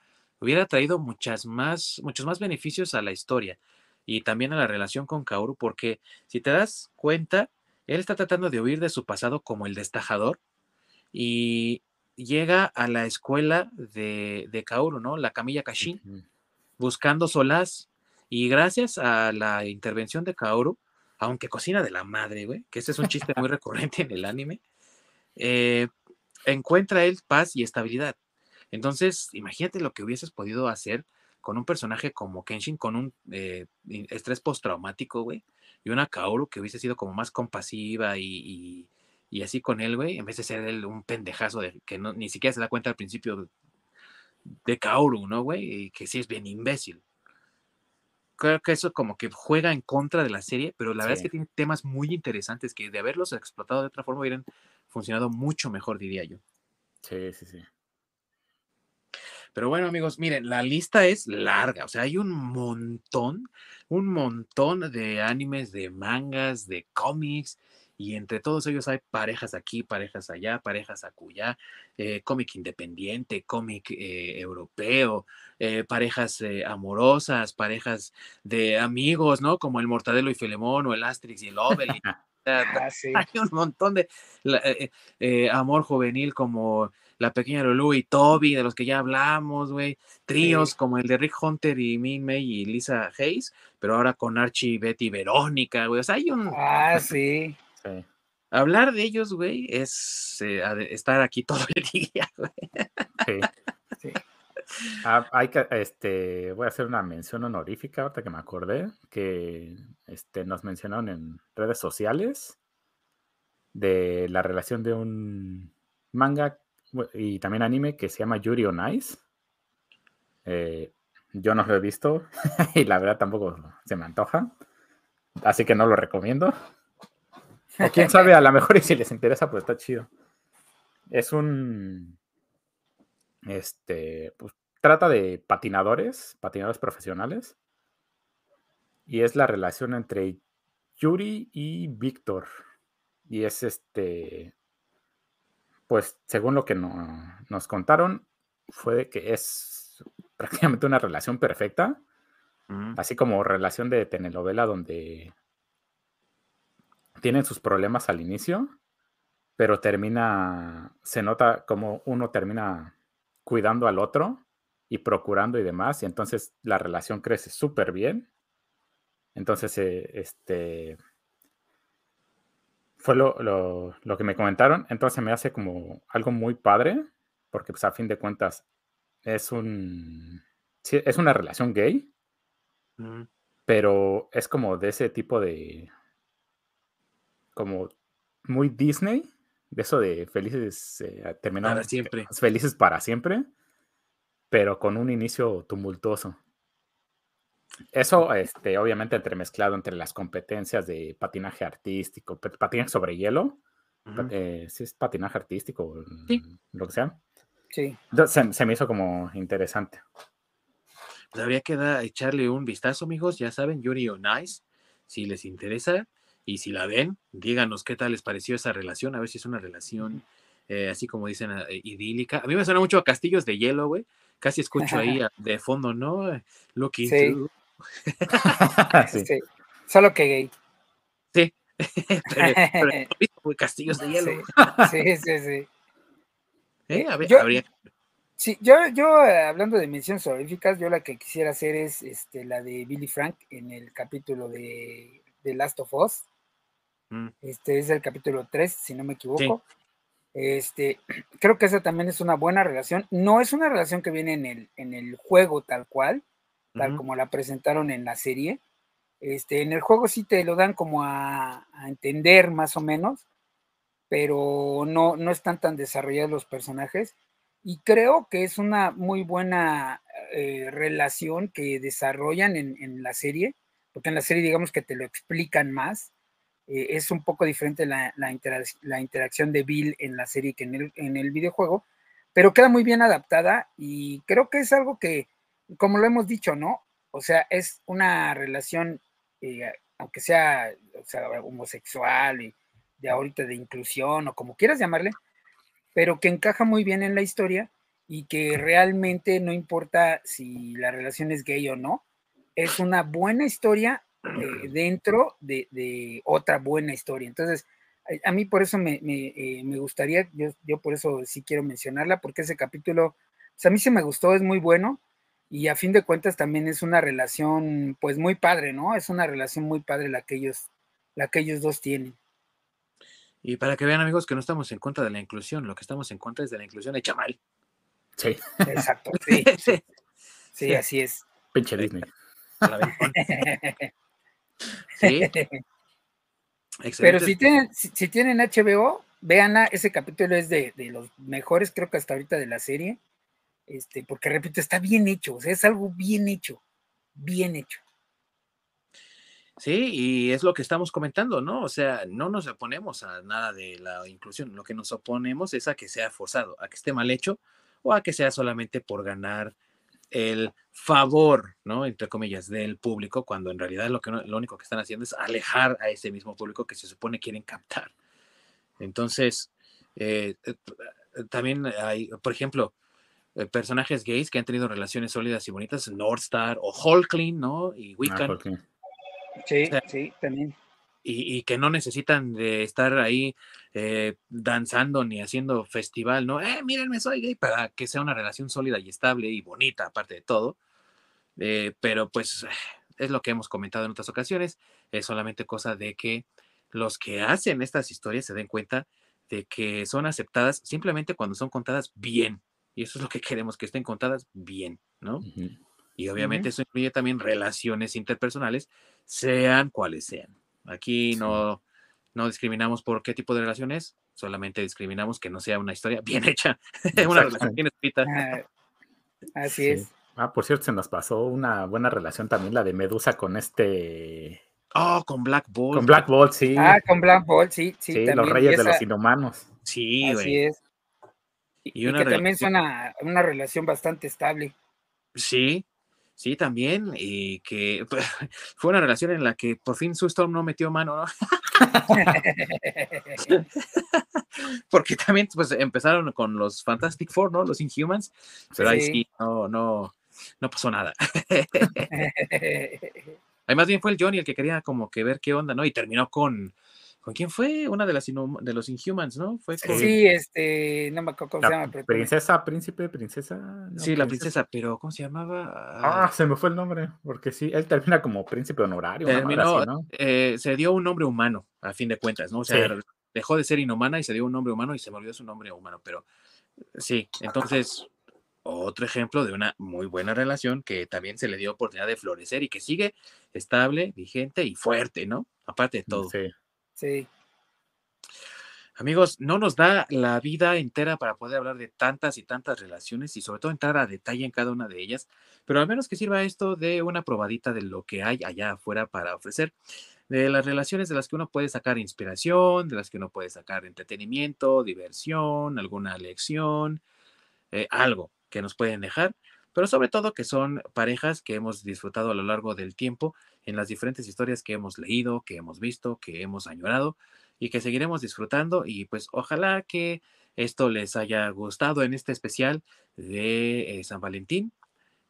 hubiera traído muchas más, muchos más beneficios a la historia y también a la relación con Kaoru, porque si te das cuenta, él está tratando de huir de su pasado como el destajador y llega a la escuela de, de Kaoru, ¿no? La Camilla Kashin, buscando solaz. Y gracias a la intervención de Kaoru, aunque cocina de la madre, güey, que ese es un chiste muy [laughs] recurrente en el anime, eh, encuentra él paz y estabilidad. Entonces, imagínate lo que hubieses podido hacer con un personaje como Kenshin, con un eh, estrés postraumático, güey, y una Kaoru que hubiese sido como más compasiva y, y así con él, güey, en vez de ser él un pendejazo de que no, ni siquiera se da cuenta al principio de Kaoru, ¿no, güey? Y que sí es bien imbécil. Creo que eso como que juega en contra de la serie, pero la verdad es que tiene temas muy interesantes que de haberlos explotado de otra forma hubieran funcionado mucho mejor, diría yo. Sí, sí, sí. Pero bueno, amigos, miren, la lista es larga, o sea, hay un montón, un montón de animes, de mangas, de cómics, y entre todos ellos hay parejas aquí, parejas allá, parejas acullá, eh, cómic independiente, cómic eh, europeo, eh, parejas amorosas, parejas de amigos, ¿no? Como el Mortadelo y Filemón o el Asterix y el Obelix. [laughs] Ah, hay un montón de amor juvenil como la pequeña Lulu y Toby, de los que ya hablamos, güey. Tríos como el de Rick Hunter y Min May y Lisa Hayes, pero ahora con Archie, Betty y Verónica, güey. O sea, hay un. Ah, sí. Hablar de ellos, güey, es eh, estar aquí [laughs] todo el día, güey. Sí. Ah, hay que, este, voy a hacer una mención honorífica ahorita que me acordé, que este, nos mencionaron en redes sociales de la relación de un manga y también anime que se llama Yuri on Ice. Eh, yo no lo he visto [laughs] y la verdad tampoco se me antoja, así que no lo recomiendo. O quién sabe, a lo mejor y si les interesa, pues está chido. Es un. Este. Pues trata de patinadores, patinadores profesionales. Y es la relación entre Yuri y Víctor. Y es este. Pues según lo que nos contaron, fue que es prácticamente una relación perfecta. Mm. Así como relación de telenovela donde tienen sus problemas al inicio, pero termina, se nota como uno termina cuidando al otro y procurando y demás, y entonces la relación crece súper bien. Entonces, eh, este, fue lo, que me comentaron, entonces me hace como algo muy padre, porque pues a fin de cuentas es un, es una relación gay, pero es como de ese tipo de, como muy Disney, de eso de felices eh, para siempre. felices para siempre, pero con un inicio tumultuoso. Eso, este, obviamente, entremezclado entre las competencias de patinaje artístico, patinaje sobre hielo, eh, si es patinaje artístico, lo que sea. Sí. Se, se, me hizo como interesante. pues habría que da- echarle un vistazo, amigos. Ya saben, Yuri on Ice, si les interesa. Y si la ven, díganos qué tal les pareció esa relación, a ver si es una relación, eh, así como dicen, eh, idílica. A mí me suena mucho a Castillos de Hielo, güey. Casi escucho ahí [laughs] a- de fondo, ¿no? Eh, Looking Sí. To- [laughs] Sí. Sí, Solo que gay. Sí. [laughs] pero, pero [laughs] Castillos de Hielo. Sí, sí, sí. sí. ¿eh? A ver, Yo- habría- Sí, yo, yo hablando de menciones honoríficas, yo la que quisiera hacer es este, la de Billy Frank en el capítulo de, de Last of Us. Mm, Este es el capítulo 3, si no me equivoco. Este, [clears throat] creo que esa también es una buena relación. No es una relación que viene en el, en el juego tal cual, tal como la presentaron en la serie. Este, en el juego sí te lo dan como a, a entender más o menos, pero no, no están tan desarrollados los personajes. Y creo que es una muy buena eh, relación que desarrollan en, en la serie, porque en la serie digamos que te lo explican más. Eh, es un poco diferente la, la, interac- la interacción de Bill en la serie que en el, en el videojuego, pero queda muy bien adaptada y creo que es algo que, como lo hemos dicho, ¿no? O sea, es una relación, eh, aunque sea, homosexual y de ahorita de inclusión o como quieras llamarle, pero que encaja muy bien en la historia y que realmente no importa si la relación es gay o no, es una buena historia eh, dentro de, otra buena historia. Entonces, a, a mí por eso me, me, eh, gustaría, yo, yo, por eso sí quiero mencionarla, porque ese capítulo, pues a mí sí me gustó, es muy bueno y a fin de cuentas también es una relación pues muy padre, ¿no? Es una relación muy padre la que ellos, la que ellos dos tienen. Y para que vean, amigos, que no estamos en contra de la inclusión, lo que estamos en contra es de la inclusión hecha mal. Sí. Exacto, [laughs] sí, sí, sí, así es. Pinche Disney. [laughs] Sí. Pero si tienen, si, si, tienen HBO, vean ese capítulo es de, de, los mejores, creo que hasta ahorita de la serie. Este, porque repito, está bien hecho, o sea, es algo bien hecho, bien hecho. Sí, y es lo que estamos comentando, ¿no? O sea, no nos oponemos a nada de la inclusión, lo que nos oponemos es a que sea forzado, a que esté mal hecho o a que sea solamente por ganar el favor, ¿no? Entre comillas, del público, cuando en realidad lo, que lo único que están haciendo es alejar a ese mismo público que se supone quieren captar. Entonces, eh, también hay, por ejemplo, eh, personajes gays que han tenido relaciones sólidas y bonitas, Northstar o Hulkling, ¿no? Y Wiccan. Ah, sí, o sea, sí, también. Y, y, que no necesitan de estar ahí eh, danzando ni haciendo festival, ¿no? Eh, mírenme, soy gay, para que sea una relación sólida y estable y bonita, aparte de todo. Eh, pero pues es lo que hemos comentado en otras ocasiones, es solamente cosa de que los que hacen estas historias se den cuenta de que son aceptadas simplemente cuando son contadas bien. Y eso es lo que queremos, que estén contadas bien, ¿no? Uh -huh. Y obviamente uh -huh. eso incluye también relaciones interpersonales, sean cuales sean. Aquí sí. no, no discriminamos por qué tipo de relaciones, solamente discriminamos que no sea una historia bien hecha, [laughs] una relación bien escrita. Ah, así sí. es. Ah, por cierto, se nos pasó una buena relación también la de Medusa con este. Oh, con Black Bolt. Con Black Bolt, sí. Ah, con Black Bolt, sí, sí. Sí, también. los reyes esa... de los inhumanos. Sí, Así güey. es. Y, que también es una, una relación bastante estable. Sí, Sí, también, y que [laughs] fue una relación en la que por fin Sue Storm no metió mano, ¿no? [laughs] [laughs] Porque también pues empezaron con los Fantastic Four, ¿no? Los Inhumans, pero sí. ahí sí, no, no, no pasó nada. Además bien fue el Johnny el que quería como que ver qué onda, ¿no? Y terminó con, ¿con quién fue? Una de las de los Inhumans, ¿no? Fue con... Sí, este, no me acuerdo cómo la se llama. Pero princesa, príncipe, princesa. No, sí, la princesa, pero ¿cómo se llamaba? Ah, se me fue el nombre, porque sí, él termina como príncipe honorario. Terminó, así, ¿no? eh, se dio un nombre humano, a fin de cuentas, ¿no? O sea, sí. dejó de ser inhumana y se dio un nombre humano y se me olvidó su nombre humano, pero sí, entonces otro ejemplo de una muy buena relación que también se le dio oportunidad de florecer y que sigue estable, vigente y fuerte, ¿no? Aparte de todo. Sí. Sí. Amigos, no nos da la vida entera para poder hablar de tantas y tantas relaciones y sobre todo entrar a detalle en cada una de ellas, pero al menos que sirva esto de una probadita de lo que hay allá afuera para ofrecer, de las relaciones de las que uno puede sacar inspiración, de las que uno puede sacar entretenimiento, diversión, alguna lección, eh, algo que nos pueden dejar pero sobre todo que son parejas que hemos disfrutado a lo largo del tiempo en las diferentes historias que hemos leído, que hemos visto, que hemos añorado y que seguiremos disfrutando y pues ojalá que esto les haya gustado en este especial de eh, San Valentín.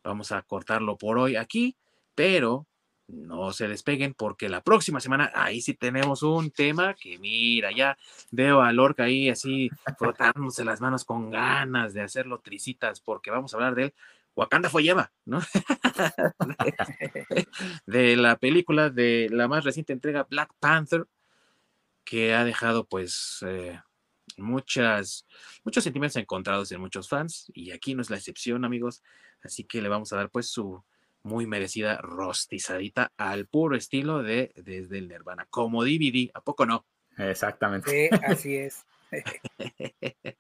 Vamos a cortarlo por hoy aquí, pero no se despeguen porque la próxima semana ahí sí tenemos un tema que mira, ya veo a Lorca ahí así frotándose las manos con ganas de hacerlo tricitas porque vamos a hablar de él. Wakanda fue lleva, ¿no? [laughs] de la película de la más reciente entrega Black Panther, que ha dejado pues eh, muchas, muchos sentimientos encontrados en muchos fans y aquí no es la excepción amigos, así que le vamos a dar pues su muy merecida rostizadita al puro estilo de desde el Nirvana, como DVD, ¿a poco no? Exactamente. Sí, así es. [laughs]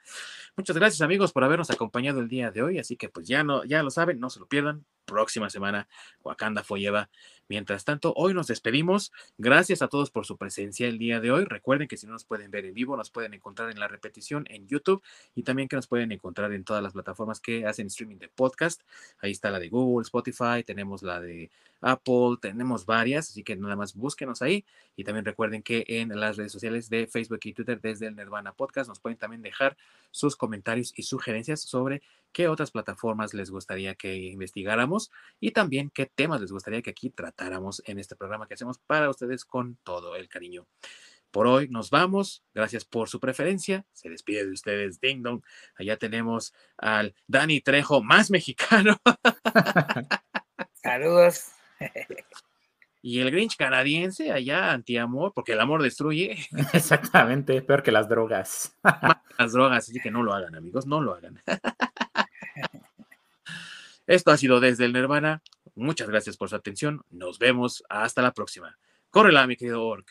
Muchas gracias amigos por habernos acompañado el día de hoy, así que pues ya no, ya lo saben, no se lo pierdan. Próxima semana, Wakanda Forever. Mientras tanto, hoy nos despedimos. Gracias a todos por su presencia el día de hoy. Recuerden que si no nos pueden ver en vivo, nos pueden encontrar en la repetición en YouTube y también que nos pueden encontrar en todas las plataformas que hacen streaming de podcast. Ahí está la de Google, Spotify, tenemos la de Apple, tenemos varias, así que nada más búsquenos ahí. Y también recuerden que en las redes sociales de Facebook y Twitter desde el Nirvana Podcast nos pueden también dejar sus comentarios y sugerencias sobre qué otras plataformas les gustaría que investigáramos y también qué temas les gustaría que aquí tratáramos en este programa que hacemos para ustedes con todo el cariño. Por hoy nos vamos. Gracias por su preferencia. Se despide de ustedes Ding Dong. Allá tenemos al Dani Trejo más mexicano. [laughs] Saludos. Y el Grinch canadiense allá anti-amor, porque el amor destruye. [laughs] Exactamente, peor que las drogas. las drogas, así que no lo hagan, amigos, no lo hagan. [laughs] Esto ha sido desde el Nirvana. Muchas gracias por su atención. Nos vemos. Hasta la próxima. Córrela, mi querido Orc.